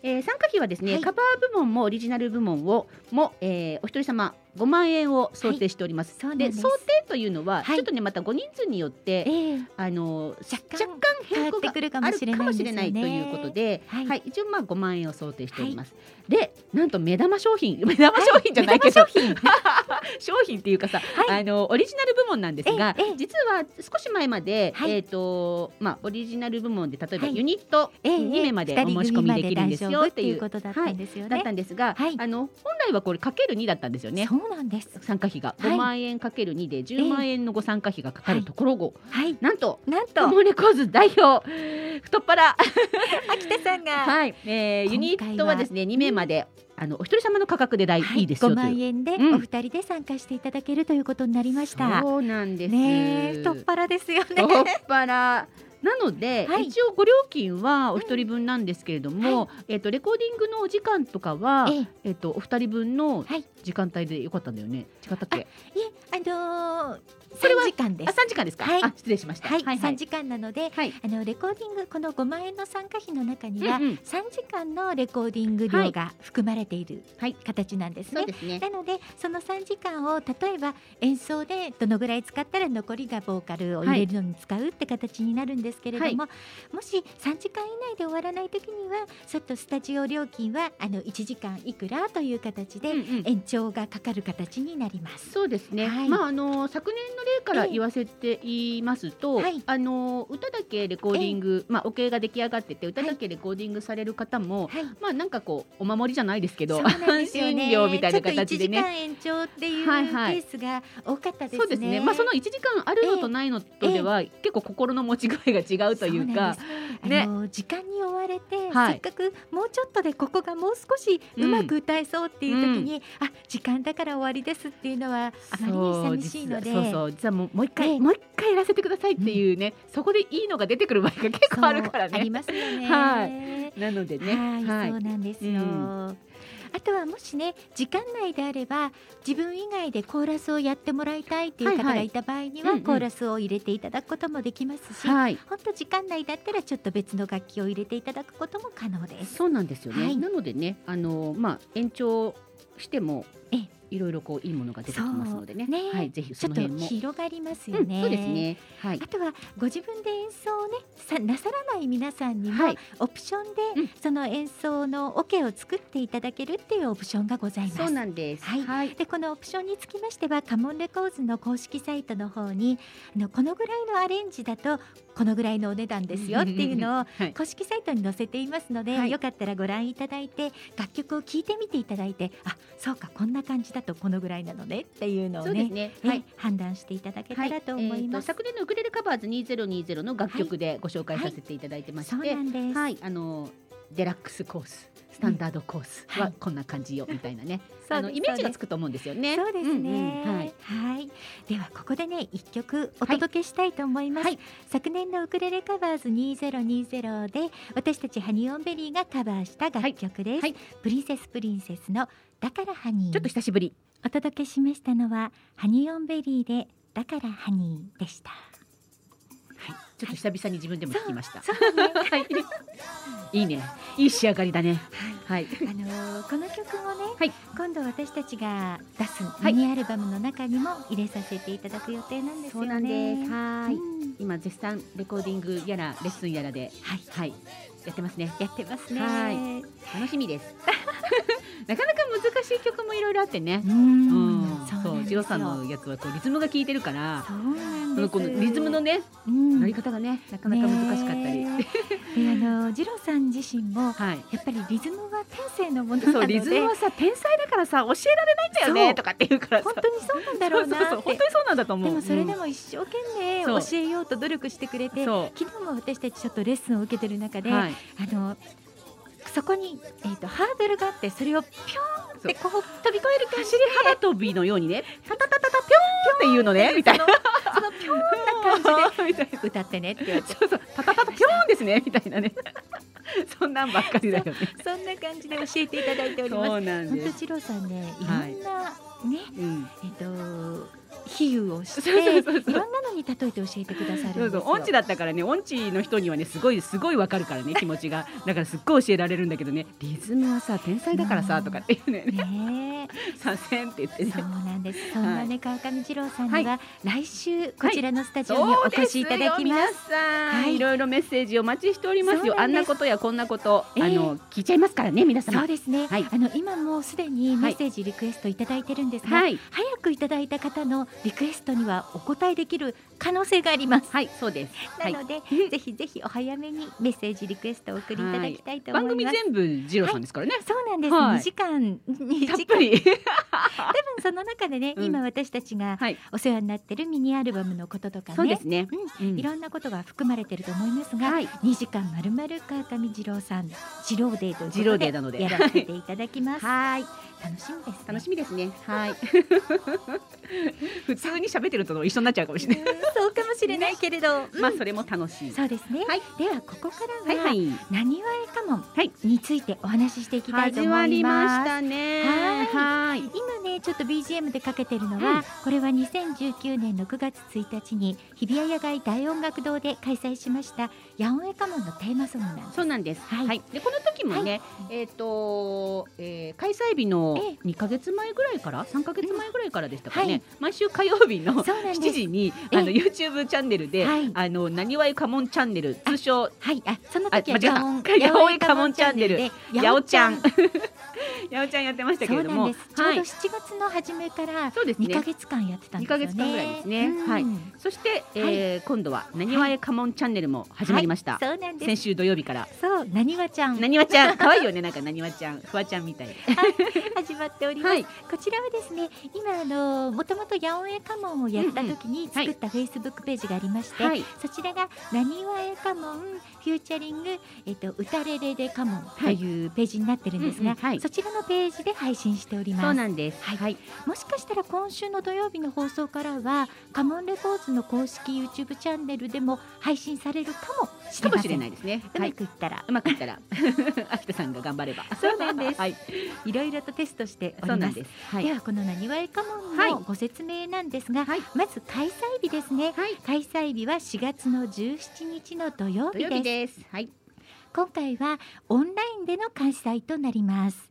えー参加費はですね、はい。カバー部門もオリジナル部門をも、えーお一人様5万円を想定しております。そうなんで想定というのは、はい。ちょっとねまた5人数によって、ええ。あの若干変更が変わってくるかもしれないね。ないということで、はい。はい、一応まあ5万円を想定しております。で、なんと目玉商品、目玉商品じゃないけど、商品。商品っていうかさ、はい。あのオリジナル部門なんですがええええ、実は少し前まで、はい。えっ、とまあオリジナル部門で例えばはい。ユニットええ2名までお申し込みできるんですよっていうことだったんですよね。だったんですが、はい。あの本来はこれかける2だったんですよね。そうなんです。参加費がはい。5万円かける2で10万円のご参加費がかかるところを、はい。なんとなんと。モネコーズ代表太っ腹。秋田さんが、はい、えー、ユニットはですね2名まで、あのお一人様の価格で大、はい。い、いですよ5という。万円でうん。お二人で参加していただけるということになりました。そうなんです。ねえ、太っ腹ですよね。太っ腹なので、はい。一応ご料金はお一人分なんですけれども、えっ、とレコーディングのお時間とかは、ええ。えっ、とお二人分のはい。時間帯でよかったんだよね。違ったっけ？いえ、あのー、それは3時間であす。三時間ですか？はいあ失礼しました。はい、はいはい3時間なので、はい。あのレコーディングこの5万円の参加費の中には、うんうん3時間のレコーディング料が含まれているはい形なんですね。すね。なのでその3時間を例えば演奏でどのぐらい使ったら残りがボーカルを入れるのに使うって形になるんですけれども、もし3時間以内で終わらない時にはちょっとスタジオ料金はあの1時間いくらという形でうんうん延長がかかる形になります。そうですね、はいまああの昨年の例から言わせて言いますと、はい。あの歌だけレコーディング、まあオケが出来上がってて歌だけレコーディングされる方も、はい。まあなんかこうお守りじゃないですけどそうなんですよ安ね心料みたいな形でちょっと1時ね。間延長っていうケはいはい。ースが多かったですね。そうですね。まあその1時間あるのとないのとでは、結構心の持ち具合が違うというか、そうね。時間に追われて、はい。せっかくもうちょっとでここがもう少しうまく歌えそうっていう時に、あ時間だから終わりですっていうのはあまりに寂しいので。そうそうそう実はもうもう一回、ええもう一回やらせてくださいっていうね、そこでいいのが出てくる場合が結構あるからそうありね。ますよね。はいなのでね、はい、そうなんですよ。うんあとはもしね時間内であれば自分以外でコーラスをやってもらいたいっていう方がいた場合には、コーラスを入れていただくこともできますし、はい。本当時間内だったらちょっと別の楽器を入れていただくことも可能です。そうなんですよね。はいなのでね、あのまあ延長してもええいろいろこういいものが出てきますのでね。ねはい、ぜひちょっとその辺も。広がりますうん、よね。そうですね。はいあ。とはご自分で演奏をねさなさらない皆さんにも、はいオプションうんでその演奏のオケを作っていただけるっていうオプションがございます。そうなんです。はいはい。でこのオプションにつきましてはカモンレコーズの公式サイトの方にあのこのぐらいのアレンジだとこのぐらいのお値段ですよっていうのをはい公式サイトに載せていますので、はいよかったらご覧いただいて楽曲を聴いてみていただいてあそうかこんな感じだとこのぐらいなのねっていうのをねね。えはい。判断していただけたらと思います。えーと昨年のウクレレカバーズ2020の楽曲でご紹介させていただいてまして、そうなんです。はい、あのデラックスコース、スタンダードコースははい。こんな感じよみたいなね、そうですあのイメージがつくと思うんですよね。そうですね、んうんはい。はい、ではここでね一曲お届けしたいと思います、はい。昨年のウクレレカバーズ2020で私たちハニオンベリーがカバーした楽曲です、はい。プリンセスプリンセスのだからハニー。ちょっと久しぶり。お届けしましたのはハニオンベリーでだからハニーでしたちょっと久々に自分でも聞きました。はい。いいね。いい仕上がりだね。はい。あのーこの曲もね、はい今度私たちが出すいミニアルバムの中にも入れさせていただく予定なんですよね。そうなんです。はい。うん今絶賛レコーディングやらレッスンやらで、はい、はい、やってますね。やってますね。はい楽しみです。なかなか難しい曲もいろいろあってね。ううんん、そうそう、なんですよジロさんのやつはこうリズムが効いてるから、そうなんのこのリズムのね、うん乗り方がね、なかなか難しかったり。ねあのジロさん自身もはい。やっぱりリズムは天性のものなのそう、で、リズムはさ、天才だからさ、教えられないんだよねとかって言うからさ。本当にそうなんだろうなそうそうそうって。本当にそうなんだと思う。でもそれでも、も一生懸命教えようと努力してくれて、そ昨日も私たちちょっとレッスンを受けてる中で、はい。あのそこにえっ、とハードルがあってそれをピョーンってこう飛び越える感じ走り幅跳びのようにね、タタタタタピョーンっていうのね、みたいな。そのピョーンな感じ。で 歌ってねって言われてそうそう、タタタタピョーンですね、みたいなね。そんなんばっかりだよね。そんな感じで教えていただいております。そうなん本です。当次郎さんねいろんな、はいねうん。えっ、と比喩をしていろんなのに例えて教えてくださる音痴だったからね音痴の人にはねすごいすごいわかるからね 気持ちが。だからすっごい教えられるんだけどねリズムはさ天才だからさとかっていうね。ね させんって言ってえ、そうねなんです。そんなね、川上二郎さんには、は来週こちらのスタジオにお越しいただきます。はい。い、ろいろメッセージお待ちしておりますよ。あんなことやこんなこと、ええ。あの聞いちゃいますからね皆様。そうですね。はい。あの今もうすでにメッセージリクエストいただいてるんですが、はい。早くいただいた方のリクエストにはお答えできる可能性があります。はいそうです。はいなので、ぜひぜひお早めにメッセージリクエストをお送りいただきたいと思番います。組全部ジローさんですからね、そうなんです。はい。2時間、2時間。多分その中でね、うん。今私たちがはい。お世話になってるミニアルバムのこととかね、そうですね、うん。うん。いろんなことが含まれてると思いますが、はい。2時間まるまる川上二郎さん二郎デーということでデーなので。やらせていただきます。はい楽しみです、ね。楽しみですね。はい。普通に喋ってると一緒になっちゃうかもしれない、うんそうかもしれないけれど、うん。まあそれも楽しい。そうですね。はい。ではここからは、はいはい。なにわえ家紋はい。についてお話ししていきたいと始思いまりまます。したね。はい。はい。今ねちょっと BGM でかけてるのは、うん。これは2019年の9月1日に日比谷野外大音楽堂で開催しました八百屋家紋のテーマソングなんです。そうなんです。はい。はい。でこの時もね、えっ、と、えー開催日のえ2ヶ月前ぐらいから？3ヶ月前ぐらいからでしたかね。はい。毎週火曜日のそうなんです。7時にえあの YouTube チャンネルで、はい。あのなにわい家紋チャンネル通称はい、あその時はあ間違えた。八音 八百屋家紋チャンネルでやおちゃんやおちゃん。やってましたけれども。ちょうどはい。7月の初めからそうです2ヶね。月間やってたんですよね。二ヶ月間ぐらいですね。うん。はいそして、えー今度はなにわい家紋チャンネルも始まりました。そうなんです。先週土曜日から。そう、なにわちゃん。なにわちゃん、可愛いよね、なんかなにわちゃん、フワちゃんみたい。始まっております。はいこちらはですね、今あのもともと八百屋家紋をやった時にはい作ったフェイスブックページがありまして、はいそちらがなにわ屋家紋フューチャリングえっと歌れれで家紋というページになってるんですが、うんうんはいそちらのページで配信しております。そうなんです。はいはい。もしかしたら今週の土曜日の放送からはカモンレコーズの公式 YouTube チャンネルでも配信されるかもしれませんかもしれないですね。うまはい。くいったら、うまくいったら、秋田さんが頑張れば。そうなんですはい。いろいろとテストしておりますです。はい。ではこのなにわえ家紋はいのご説明なんですが、はいまず開催日ですねはい。開催日は4月の17日の土曜日です。はい。今回はオンラインでの開催となりますはい、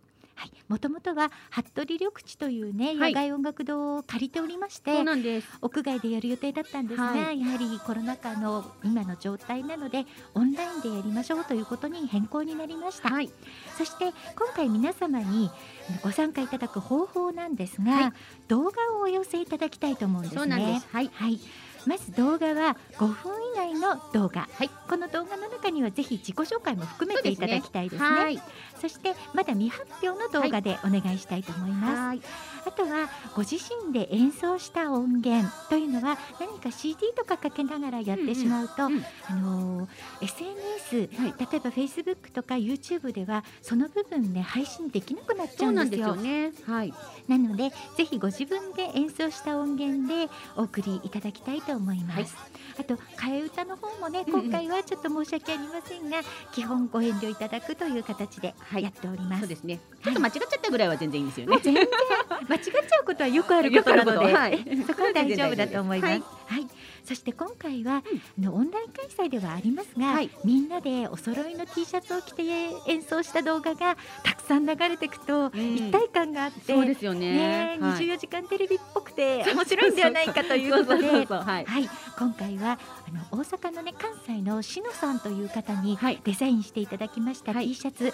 もともとは服部緑地というね、はい。野外音楽堂を借りておりまして、そうなんです。屋外でやる予定だったんですが、はい。やはりコロナ禍の今の状態なのでオンラインでやりましょうということに変更になりました、はい。そして今回皆様にご参加いただく方法なんですが、はい。動画をお寄せいただきたいと思うんですね。そうなんです。はい。はい、まず動画は5分以内の動画、はい。この動画の中にはぜひ自己紹介も含めていただきたいですね。はい。そしてまだ未発表の動画でお願いしたいと思います、はい。あとはご自身で演奏した音源というのは何か CD とかかけながらやってしまうと、うんうんあのー SNS、はい。例えば Facebook とか YouTube ではその部分ね配信できなくなっちゃそううんでよ。ですすよね。はい。なのでぜひご自分で演奏した音源でお送りいただきたいと思います、はい。あと替え歌の方もねうんうん今回はちょっと申し訳ありませんが、基本ご遠慮いただくという形ではいやっております、そうですね。ちょっと間違っちゃったぐらいは全然いいんですよね。全然。間違っちゃうことはよくあることなので、は。い。そこは大丈夫だと思います。ははい。い、そして今回は、あのオンライン開催ではありますが、はい。みんなでお揃いの T シャツを着て演奏した動画がたくさん流れていくと、ん。一体感があって、そうですよね。ね、はい。24時間テレビっぽくて面白いんではないかということで。今回はあの大阪のね関西のしのさんという方にはい。デザインしていただきましたはい。T シャツ、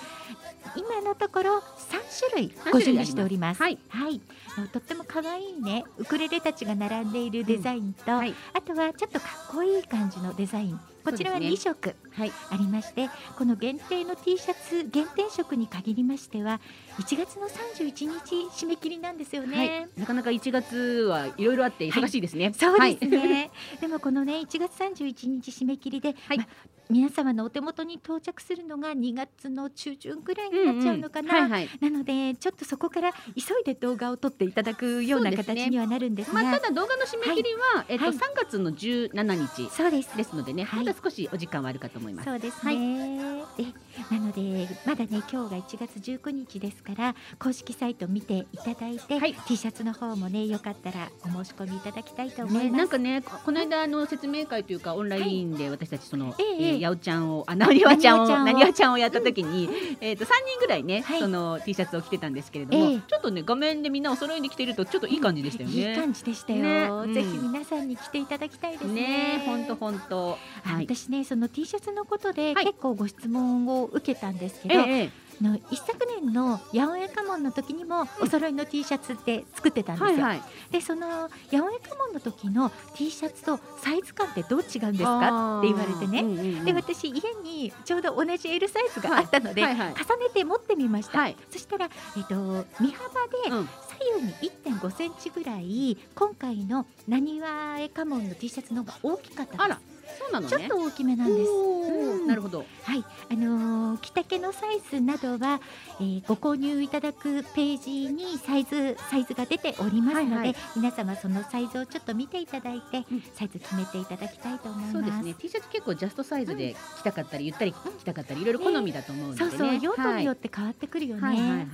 今のところ三種類ご準備しております。はい、あのとっても可愛いねウクレレたちが並んでいるデザインと、はい。あとはちょっとかっこいい感じのデザイン。こちらはそうですね2色はい。ありまして、この限定の T シャツ限定色に限りましては1月の31日締め切りなんですよね。はい。なかなか1月はいろいろあって忙しいですね。そうですはい。ね、でもこのね1月31日締め切りで、はいま皆様のお手元に到着するのが2月の中旬ぐらいになっちゃうのかな。なのでちょっとそこから急いで動画を撮っていただくような形にはなるんですがまあただ動画の締め切りはえっとはい3月の17日ですですのでね、はいまだ少しお時間はあるかと思います。そうですね、でなのでまだね今日が1月19日ですから公式サイト見ていただいて、はい。T シャツの方もねよかったらお申し込みいただきたいと思いね、ます、なんかねここの間あの説明会というかオンラインで私たちその、えええーやおちゃんをあなにわちゃんをなにわちゃんをやった時に、えっと三人ぐらいね、はい。その T シャツを着てたんですけれども、ええ。ちょっとね画面でみんなお揃いに着ているとちょっといい感じでしたよいいね。感じでしたよ、ねうん。ぜひ皆さんに来ていただきたいですね。ね本当本当あはい。私ねその T シャツのことではい。結構ご質問を受けたんですけど、ええの一昨年の八百屋家紋の時にもお揃いの T シャツって作ってたんですよ。えはいはい。でその八百屋家紋の時の T シャツとサイズ感ってどう違うんですかって言われてね。うんうんうんで私家にちょうど同じ L サイズがあったので、はい。はいはい。重ねて持ってみました、はい。そしたら、えっと身幅でうん。左右に1.5センチぐらい今回のなにわ家紋の T シャツの方が大きかったですそうなのね。ちょっと大きめなんですうんなるほど。はい、あのー着丈のサイズなどは、えーご購入いただくページにサイズサイズが出ておりますので、はいはい皆様そのサイズをちょっと見ていただいて、うんサイズ決めていただきたいと思います。そうですね。T シャツ結構ジャストサイズで着たかったり、ゆったり着たかったり、いろいろ好みだと思うのでね。そうそう用途によっって変わってくるよね。はいはいはい。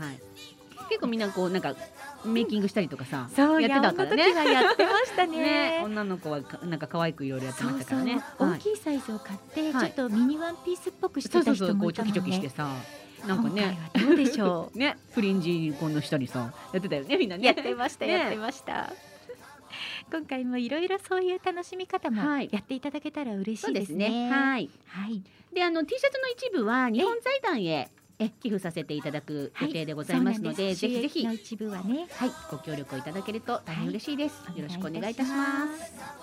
結構みんなこうなんかメイキングしたりとかさ、そうやってたからねやってましたね。ね、女の子はかなんか可愛くいろいろやってそうそう、ましたからね。大きいサイズを買って、はいちょっとミニワンピースっぽくしてたそうそうそう、こうチョキチョキしてで、さ、なんかね、どうでしょう？ね、フリンジこの下にさ、やってたよね、みんなね。やってました、ねやってました。今回もいろいろそういう楽しみ方もはいやっていただけたら嬉しいですすね。ね。はい。はい。で、あの T シャツの一部は日本財団へえ寄付させていただく予定でございますので、ぜひぜひの一部はね。はいご協力をいただけると大変嬉しいです。はいよろしくお願いいたします。す。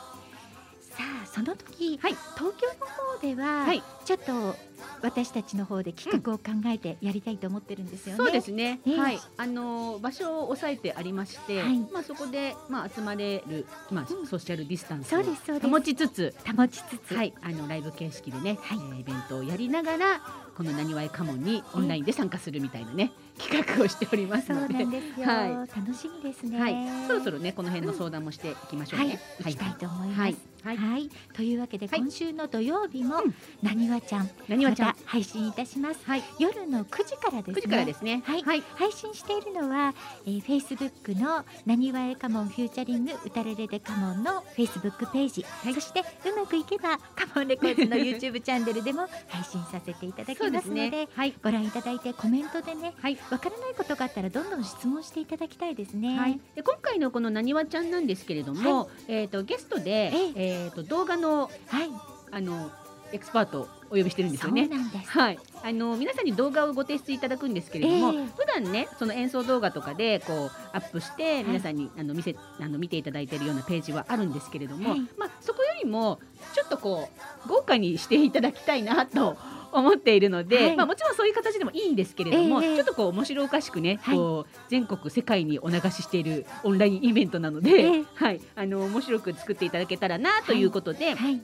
さあその時、はい東京の方では、はいちょっと私たちの方で企画を考えてやりたいと思ってるんですよね。そうですね。ねはい。あの場所を押さえてありまして、はいまあそこでまあ集まれるまあうんソーシャルディスタンスを保ちつつ、保ちつつ、はい、あのライブ形式でね、はいえーイベントをやりながらこのなにわい家紋にオンラインで参加するみたいなね、企画をしておりますので、んで。はい。楽しみですね。はい、そろそろねこの辺の相談もしていきましょうはい。ね。、行きたいと思います。ははい。い、はい。というわけで、はい。今週の土曜日もうん。なにわちゃんなにわちゃん。配信いたします。はい、夜の9時からですね。9時からですね。はい。はい、配信しているのは、えー、Facebook のなにわえカモンフューチャリングうたれれでカモンの Facebook ページ、はい。そしてうまくいけばカモンレコーズの YouTube チャンネルでも配信させていただきますすのでね。はい、ご覧いただいてコメントでねはい、わからないことがあったらどんどん質問していただきたいですね。はい、で今回のこのなにわちゃんなんですけれども、えっ、とゲストで、ええっ、と動画のはい、あのエキスパートをお呼びしてるんですそよね。うなんです。はい、あの皆さんに動画をご提出いただくんですけれども、ええ普段ねその演奏動画とかでこうアップしてい皆さんに、あの見せあの見ていただいているようなページはあるんですけれども、はいまあそこよりもちょっとこう豪華にしていただきたいなと。思っているので、はい。まあもちろんそういう形でもいいんですけれども、ええ。ちょっとこう面白おかしくね、はい。こう全国世界にお流ししているオンラインイベントなので、ええ。はい。あの面白く作っていただけたらなということで、はい、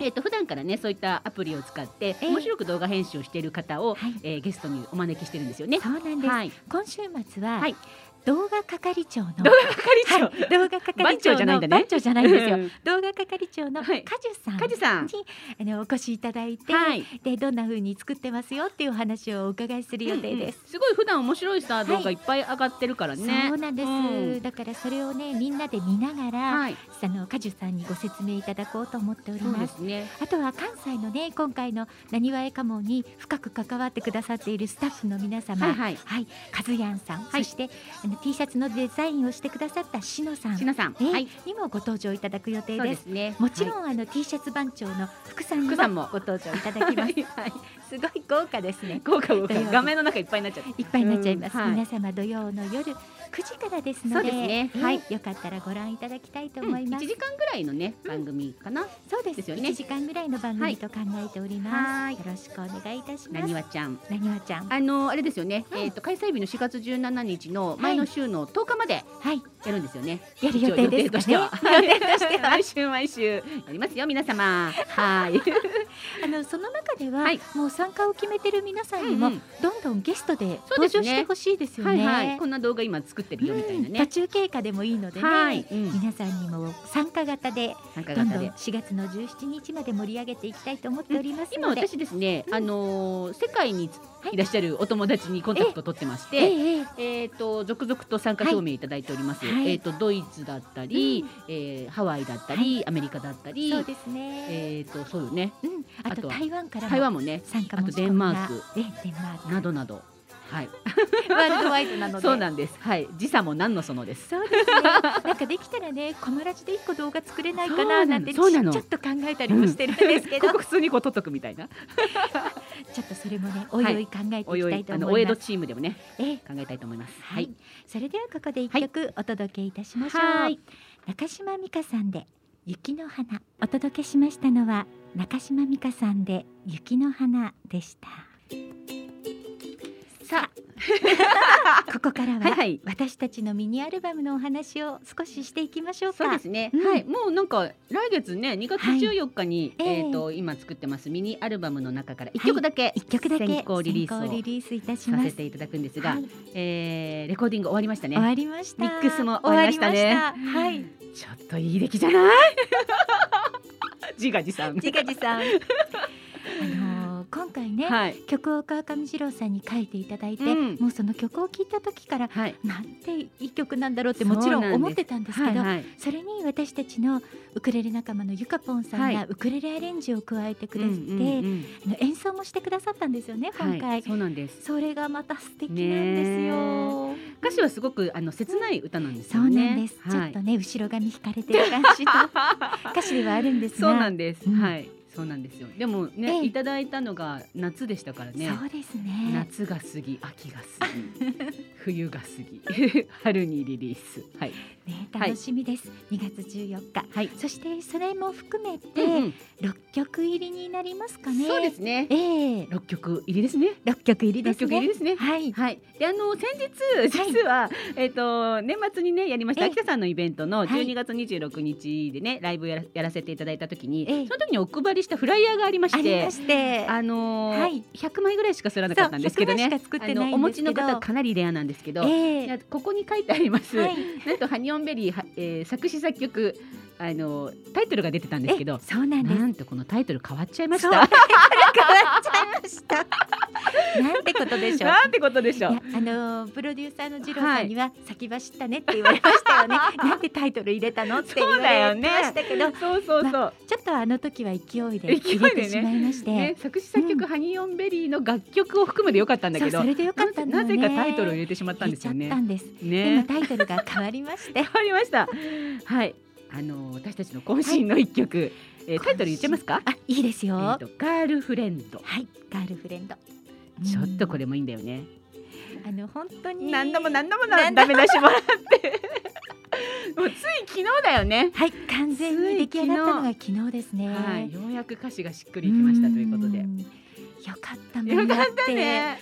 えー、と普段からねそういったアプリを使ってええ。面白く動画編集をしている方を、はい。えーゲストにお招きしてるんですよね。そうなんです。はい、今週末は、はい動画係長の動画係長、はい、動画係番長長じゃないんだね。の番長じゃないんですよ。うん動画係長のはい。カジュさん。に、カジさん。あのお越しいただいて、はい、でどんな風に作ってますよっていうお話をお伺いする予定です。うんすごい普段面白いさはい。動画いっぱい上がってるからね。そうなんです、うん。だからそれをねみんなで見ながら、はい、あのカジュさんにご説明いただこうと思っておりまです。あとは関西のね今回のなにわえかもに深く関わってくださっているスタッフの皆様。はいはい。はい、カズヤンさん、はい。そしてあの T シャツのデザインをしてくださったしのさんしのさん、えーはい、にもご登場いただく予定そうでですすね。もちろん、ん、あの T シャツ番長の福さんに福さんももご登場いただきます。はい、すごい豪華ですね。豪華豪華画面の中いっぱいになっちゃって。いっぱいになっちゃいます。皆様土曜の夜9時からですので、すねえーはいよかったらご覧いただきたいとうん一思います。時間ぐらいのね番組かな。そうですよね1時間ぐらいの番組と考えております。はいよろしくお願いいたしなます。にわちゃん。なにわちゃん。あのあれですよね。はいえっ、と開催日の4月17日の前の週の10日まではい、やるんですよね。やる予定ですとしては。予定としては 毎週毎週やりますよ皆様。はい。あのその中では、はいもう参加を決めてる皆さんにも、うんうんどんどんゲストで登場してほしいですよね。はいはい。こんな動画今作ってるよみたいなうん途ね。中経過でもいいのでね、はい。うん。皆さんにも参加型でどんどん型で。4月の17日まで盛り上げていきたいと思っております今ので、私ですね、あのー世界にはい。いらっしゃるお友達にコンタクト取ってまして、ええええ。っ、と続々と参加表明いただいております。はい。えっ、とドイツだったり、えーハワイだったり、アメリカだったり、そうですね、えっ、とそうよね。うん、あと台湾からも台湾もね、参加あとデンマーク。えデンマーク。などなど。はい。ワールドワイドなのでそうなんです。はい。時差も何のそのです。そうですね。なんかできたらね、コマラジで一個動画作れないかなのななんてちょっと考えたりもしてるんですけど、ここ普通にこう撮っとくみたいな。ちょっとそれもね、おいおい考えていおいおきたいといあのお江戸思います。チームでもねええ考えたいと思います。ははいい。。それではここで一曲お届けいたしましょう。はい中島美嘉さんで雪の花お届けしましたのは中島美嘉さんで雪の花でした。さ ここからははいはい。私たちのミニアルバムのお話を少ししていきましょうか。そうですね、うん。はい。もうなんか来月ね2月14日に、はいえっ、と今作ってますミニアルバムの中から1曲だけ一曲だけ先行リリースを先行リリースいたします。させていただくんですが、はい。えーレコーディング終わりましたね。終わりました。ミックスも終わりましたね。はい。ちょっといい出来じゃない？自画自賛。自画自賛。あのー今回ね、はい。曲を川上二郎さんに書いていただいて、うん。もうその曲を聴いた時からはい。なんていい曲なんだろうってもちろん思ってたんですけどはいはい。それに私たちのウクレレ仲間のゆかぽんさんはい。がウクレレアレンジを加えてくれて、うんうんうん。あの演奏もしてくださったんですよね今回、はい、そうなんです。それがまた素敵なんですよ、歌詞はすごくあの切ない歌なんですそよね。うなんです、はい。ちょっとね後ろ髪引かれてる感じと 歌詞ではあるんですが。そうなんです、うん。はいそうなんですよ。でもね、ええ。いただいたのが夏でしたからね。そうですね。夏が過ぎ秋が過ぎ冬が過ぎ 春にリリース。はい。ねはい。楽しみです、2月14日。はい、そしてそれも含めてうんうん。6曲入りになりますかね。そうですね。ええ。六曲入りですね。6曲入りで六すね。曲入りですね。はい。はい、であの先日実は、えっ、と年末にねやりましたええ。秋田さんのイベントのはい。12月26日でね、ライブやらやらせていただいた時に、ええ。その時にお配りしたフライヤーがありましてあのーはい。100枚ぐらいしかすらなかったんですけどね。そう100枚しか作ってないんですけど。あのお持ちの方はかなりレアなんですけど、ええ。いやここに書いてあります、はい。なんとハニオンベリーは、えー作詞作曲あのタイトルが出てたんですけどえそうなんです。なんとこのタイトル変わっちゃいました。っちゃいました。なんてことでしょう。なんてことでしょう。あのプロデューサーの次郎さんには、先走ったねって言われましたよね。なんでタイトル入れたのって言われてましたけど、そうそうそう。まちょっとあの時は勢いで入れてしまいまして、ね、作詞作曲、うんハニーオンベリーの楽曲を含むでよかったんだけどそれでよかったんだよね。なぜかタイトルを入れてしまったんですよねた。んです。ね、タイトルが変わりまして 変、わりました。はい、あの私たちの渾身の一曲、えータイトル言っちゃいますか？あ、いいですよ。えーとガールフレンド。はい、ガールフレンド。ちょっとこれ、れもいいんだよね。あの本当に何度も何度も何ダメ出しもらって。もうつい昨日だよね。はい、完全に出来上がったのが昨日ですね。はい、ようやく歌詞がしっくりいきましたということでん。よかったもよかったね。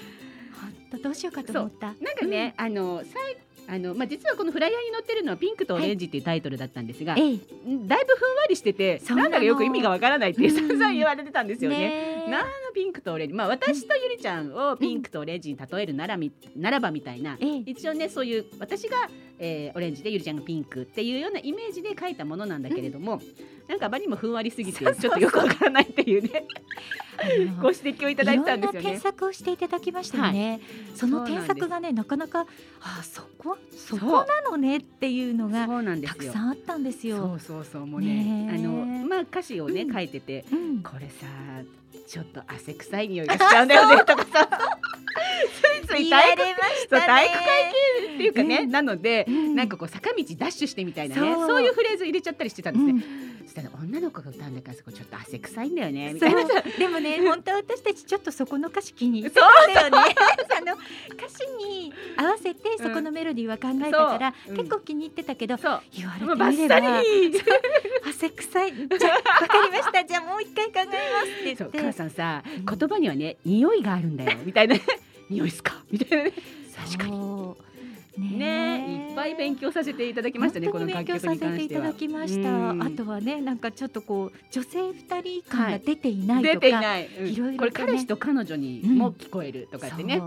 本当どうしようかと思った。なんかね、あのさいあのまあ実はこのフライヤーに載ってるのはピンクとオレンジっていうタイトルだったんですが、ええ、んだいぶふんわりしてて、なんだかよく意味がわからないってうん散々言われてたんですよね。ねえなんのピンクとオレンジ、まあ私とゆりちゃんをピンクとオレンジに例えるならみならばみたいな。ええ、一応ねそういう私が、えーオレンジでゆりちゃんがピンクっていうようなイメージで書いたものなんだけれども、なんかあまりにもふんわりすぎてちょっとよくわからないっていうね。あのご指摘をいただいてたんですよね。添削をしていただきましたよね。その添そうなんです。削がねなかなかあそこそそうこなのねっていうのがたく。さんあったんですそよ。うそうそうもうねねえ。あのまあ歌詞をね、うん。書いててうん、これさちょっと汗臭い匂いがしちゃうんだよねとかさ。ついつい言わ体育れました体育会ね。系っていうかね、うん。なので、うん。なんかこう坂道ダッシュしてみたいなねそう。いうフレーズ入れちゃったりしてたんですね、うん。そしたら女の子が歌うんだからそこちょっと汗臭いんだよねみたいな。でもね 本当私たちちょっとそこの歌詞気に入ってたんだよね。あの歌詞に合わせてそこのメロディーは考えたから、そう。うん結構気に入ってたけど、言われてみれば 汗臭い。じゃあわかりました。じゃあもう一回考えますって言ってそう母さんさうん。言葉にはね匂いがあるんだよ。みたいな。匂いっすか？みたいなね。確かに。ねねいっぱい勉強させていただきましたねこの勉強させていただきました。うん。あとはねなんかちょっとこう女性二人感が出ていないとか、出ていない、うん。いろいろとね。これ彼氏と彼女にも聞こえるとかってね、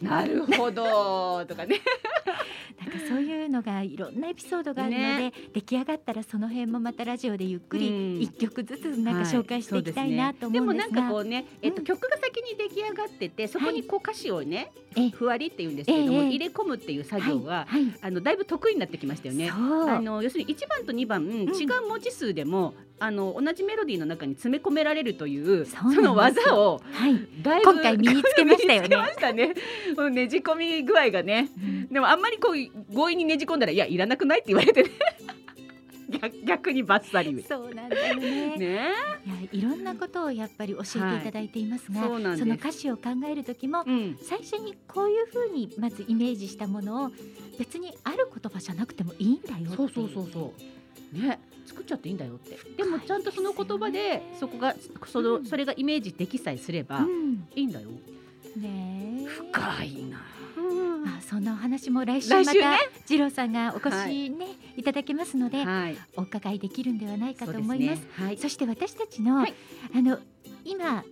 なるほど。とかね。なんかそういうのがいろんなエピソードがあるので、ね。出来上がったらその辺もまたラジオでゆっくりうん。一曲ずつなんか紹介していきたいなと思でもうんですが、なんかこうね、えっと、うん。曲が先に出来上がっててそこにこう歌詞をね、ええふわりって言うんですけれども、ええ入れ込むっていう作業は、はい。はい。あのだいぶ得意になってきましたよね。あの要するに1番と2番、違う文字数でもあの同じメロディーの中に詰め込められるというその技をはい今回身につけましたよねね。ねじ込み具合がね。でもあんまりこう強引にねじ込んだらいやいらなくないって言われてね。逆逆にバッサリそうなんだよね。ね。いろんなことをやっぱり教えていただいていますが、はいそすの歌詞を考える時もうん。最初にこういうふうにまずイメージしたものを別にある言葉じゃなくてもいいんだよそうそうそうそう。ね。作っちゃっていいんだよって。でもちゃんとその言葉でそこがその、うんそれがイメージできさえすればうんいいんだよ。ねえ深いな。まあそのお話も来週また次郎さんがお越しね、い、ただけますので、はい。お伺いできるんではないかと思います。ね。はい。そして私たちの、はいあの今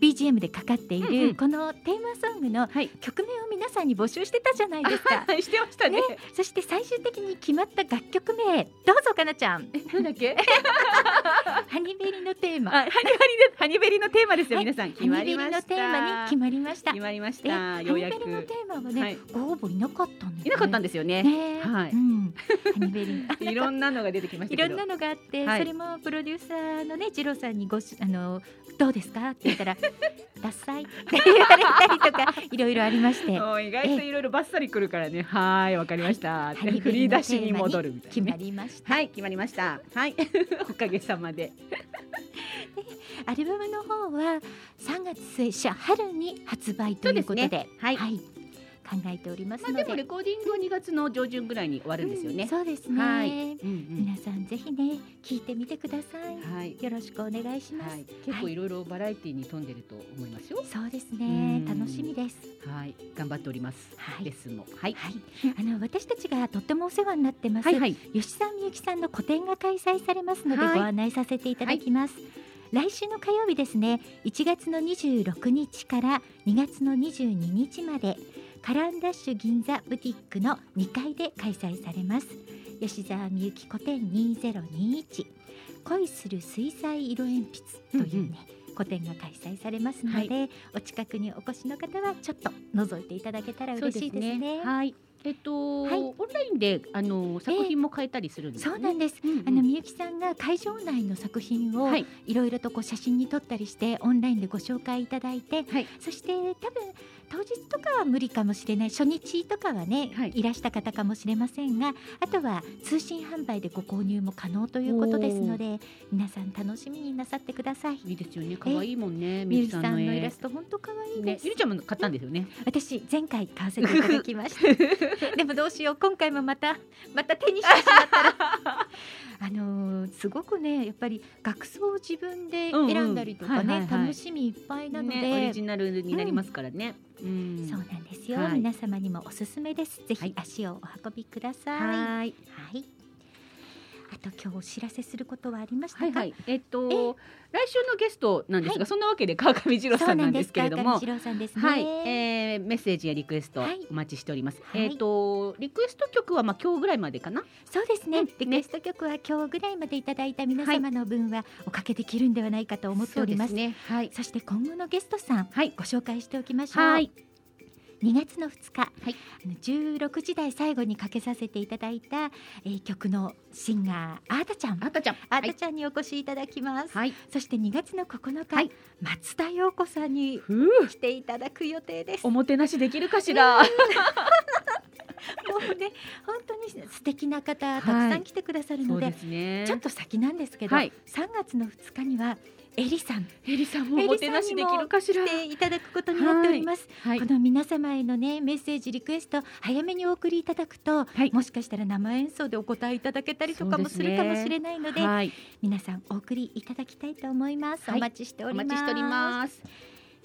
BGM でかかっている、このテーマソングのはい。曲名を皆さんに募集してたじゃないですか。はいしてましたね。そして最終的に決まった楽曲名どうぞかなちゃんえなんだっけ？ハニベリのテーマあハニベリでハニベリのテーマですよ、はい皆さんハニ決まベリのりました。テーマに決まりました決まりましでた。ハニベリのテーマはね、はいご応募いなかったんです、ね、いなかったんですよね。ねはいうん、ハニベリ いろんなのが出てきました。いろんなのがあって、はいそれもプロデューサーのね次郎さんにごしあのどうですか？って言ったら ダサい って言われたりとかいろいろありまして 意外といろいろバッサリくるからね。はーいわかりました。ハニフリーダッシュに戻るみた決まいなね。りました、はい決まりました。はいおかげさまで。アルバムの方は3月末初春に発売ということでそうですねはい考えておりますまあので,、でもレコーディングは2月の上旬ぐらいに終わるんですようんね。そうですね、はい。うんうん皆さんぜひね聞いてみてください、はい。よろしくお願いします、はい。結構いろいろバラエティに富んでると思いますよ。そうですうねん楽しみですはい。頑張っております。はいレッスンも。はい。はい、あの私たちがとってもお世話になってます、はいはい。吉沢みゆきさんの個展が開催されますので、はいご案内させていただきます、来週の火曜日ですね1月の26日から2月の22日までカランダッシュ銀座ブティックの2階で開催されます。吉澤みゆき古典2021恋する水彩色鉛筆というね、個展が開催されますので、お近くにお越しの方はちょっと覗いていただけたら嬉しいですね。はい。えっと、はいオンラインであの作品も変えたりするんですね。そうなんです。うんうんあのみゆきさんが会場内の作品をはいいろいろとこう写真に撮ったりしてオンラインでご紹介いただいて、はいそして多分当日とかは無理かもしれない初日とかはね、はいい、らした方かもしれませんがあとは通信販売でご購入も可能ということですので皆さん楽しみになさってください。いいですよね。可愛いもんね。みゆきさんのイ絵ラスト本当可愛いねで、す。ゆりちゃんも買ったんですよね。私前回買わせていただきました でもどうしよう今回もまたまた手にしてしまったら。あのーすごくねやっぱり学装を自分で選んだりとかね楽しみいっぱいなので、ね、オリジナルになりますからね。うん。そうなんですよ、はい。皆様にもおすすめです。ぜひはい。足をお運びください、ははいと今日お知らせすることはありましたか、はいはい。えっとえ？来週のゲストなんですが、はいそんなわけで川上二郎そさなんなんですすけれども。次郎さんですねはい、えー、メッセージやリクエストはいお待ちしております。はいえっ、とリクエスト曲はまあ今日ぐらいまでかな？そうですね、うんリクエスト曲は今日ぐらいまでいただいた皆様の分はおかけできるんではないかと思っておりますそうですね。はい。そして今後のゲストさんはい。ご紹介しておきましょう。はい。2月の2日、はいあの16時台最後にかけさせていただいた、えー曲のシンガーアータちゃんあたちゃん。アータちゃんにお越しいただきます、はい。そして2月の9日、はい松田陽子さんに。来ていただく予定ですおもてなしできるかしら。もうね本当に素敵な方たくさん来てくださるので、すね。ちょっと先なんですけど、はい。3月の2日にはエリさん。エリさんもおもてなしできるかしら。来ていただくことになっております、はい。こ。の皆様へのねメッセージリクエスト早めにお送りいただくと、はい。もしかしたら生演奏でお答えいただけたりとかもするかもしれないのではい。皆さんお送りいただきたいと思います、はい。お待ちしておおります。待ちしております。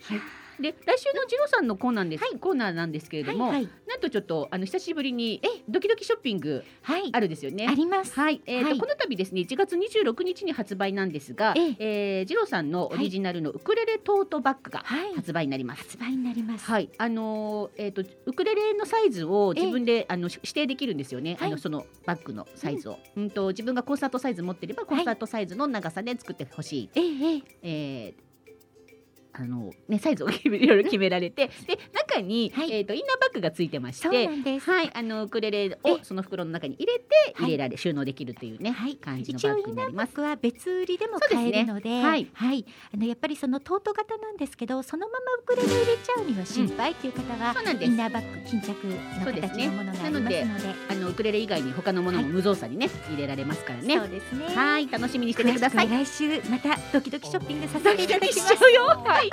はい。で来週のジロさんのコーナーです、コーナーなんですけれども、はいはい。なんとちょっとあの久しぶりにドキドキショッピングはい。あるですよね。あります。はい、えーとはい。この度ですね1月26日に発売なんですが、ええ。ー、ジローさんのオリジナルのウクレレトートバッグがはい。発売になります。発売になります。はい、あのーえっ、とウクレレのサイズを自分で、あのし指定できるんですよね。はい。あのそのバッグのサイズを、うん、と自分がコンサートサイズ持ってればコンサートサイズの長さで作ってほしい。ええええ。えーあのねサイズをいろいろ決められて、で中に、はい。えっ、とインナーバッグがついてましてはい、あのウクレレをえ。その袋の中に入れてはい入れられ、収納できるというね、はい。感じのバッグ一応インナになります。ーバッグは別売りでも買えるのではい。あのやっぱりそのトート型なんですけどそのままウクレレ入れちゃうには心配っていう方は、そうなんイン。ナーバッグ巾着の形のものがありますので。あのウクレレ以外に他のものも無造作にね、入れられますからね。そう。ですね。はい、楽しみにしててください。来週またドキドキショッピングさせていただきます。よ。はい。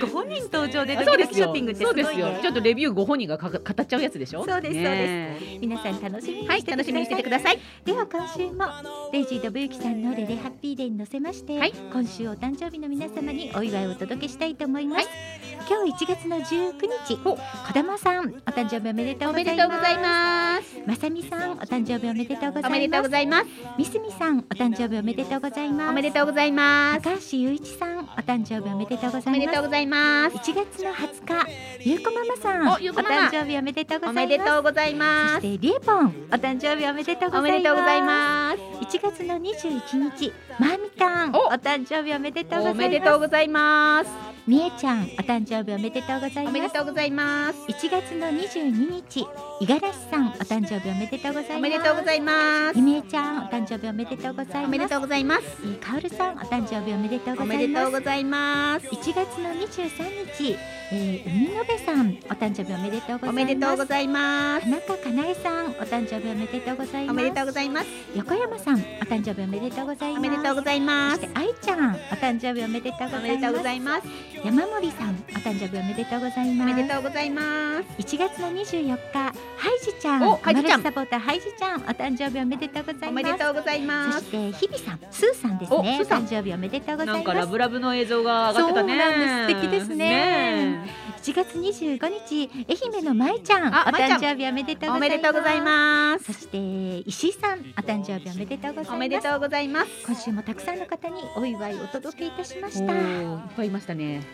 ご本人登場でドキドキシそうですよョッピングってすそうごいねですよ。ちょっとレビューご本人がかか語っちゃうやつでしょ？そうですね皆さん楽しみにはい、してて楽しみにしててくください。では今週もレイジーとブユキさんのレレハッピーデーに乗せまして、はい今週お誕生日の皆様にお祝いをお届けしたいと思います、今日1月の19日お子玉さんお誕生日おめでとうおございますめでとうございます。まさみさんお誕生日おめでとうございますおめでとうございます。みすみさんお誕生日おめでとうございますおめでとうございます。高橋雄一さんお誕生日おめでとうございますおめでとうございます。1月の20日ゆうこママさんお誕生日おめでとうごおざいますめでとうございそます。してりえぽんお誕生日おめでとうごおざいますめでとうございます。1月の21日まーみたんおお誕生日おめでとうございますおめでとうございます。みえちゃんお誕生日おめでとうございおめますでとうございます。1月の22日五十嵐さんお誕生日おめでとうございますおめでとうございますひ。めちゃんお誕生日おめでとうございますおめでとうございます。えーかおるさんお誕生日おめでとうごおめでざいますとうございます。1月の23日、えー、海のべさんお誕生日おめでとうございますおめでとうございます。田中かなえさんお誕生日おめでとうございますおめでとうございます。横山さんお誕生日おめでとうございますおめでとうございますそして。愛ちゃんお誕生日おめでとうございます山森さんお誕生日おめでとうございおます。めでとうございます。1月の24日ハイジちゃんおハイジちゃん。サポーターハイジちゃんお誕生日おめでとうございます。おめでとうございます。そして日比さんスーさんですね。お誕生日おめでとうござないんかますラブラブの映像が上がってたね。素敵ですね。ね1月25日愛媛のまいちゃん。お誕生日おめでとうおございます。めでとうございます。そして石井さんお誕生日おめでとうございます。おめでとうございます。今週もたくさんの方にお祝いをお届けいたしました。いっぱいいましたね。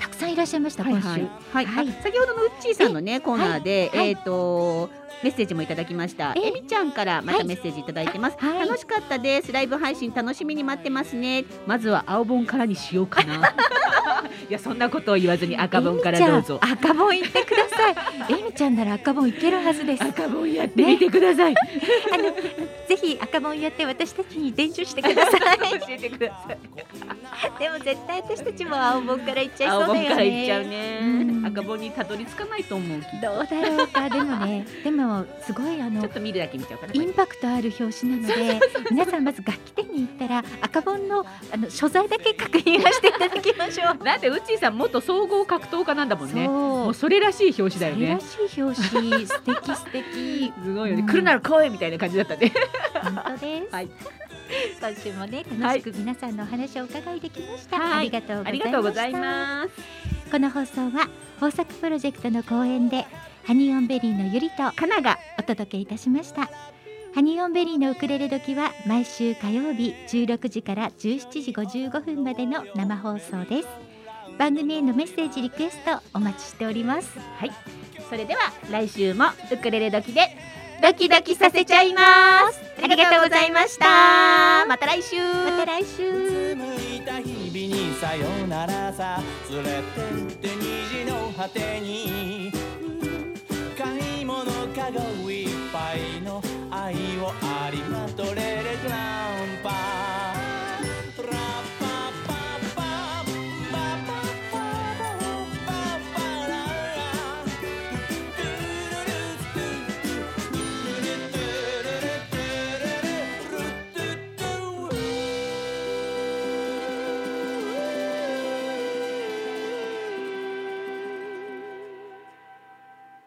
たくさんいらっしゃいました今週。はい、はいはいあ先ほどのうっちーさんのねコーナーで、はいえっ、とメッセージもいただきました。ええみちゃんからまたメッセージいただいてます。はい楽しかったです。ライブ配信楽しみに待ってますね。まずは青本からにしようかな。いやそんなことを言わずに赤本からどうぞ赤本行ってください。えみちゃんなら赤本いけるはずです。赤本やってみてください。あのぜひ赤本やって私たちに伝授してください。教えてください。でも絶対私たちも青本から行っちゃい青そうだよね。本からいっちゃうねうん。赤本にたどり着かないと思う。どうだろうかでもね でもすごいあのちょっと見るだけ見ちゃおうかな。インパクトある表紙なので皆さんまず楽器店に行ったら赤本のあの所在だけ確認はしていただきましょう。だってうっちーさん元総合格闘家なんだもんね。もうそれらしい表紙だよね。それらしい表紙素敵素敵 すごいよね。うん来るなら来いみたいな感じだったね。本当です。はい今週もね楽しく皆さんのお話をお伺いできました。はいありがとうございました。ありがとうございます。この放送は豊作プロジェクトの後援でハニオンベリーのゆりとかながお届けいたしましたハニオンベリーのウクレレドキは毎週火曜日16時から17時55分までの生放送です番組へのメッセージリクエストお待ちしておりますはい。それでは来週もウクレレ時でドキドキさせちゃいます。ありがとうございました。また来週。また来週。ういた日々にさよならさ。連れてって虹の果てに。買い物かごいっぱいの愛をありまとれるグランパ。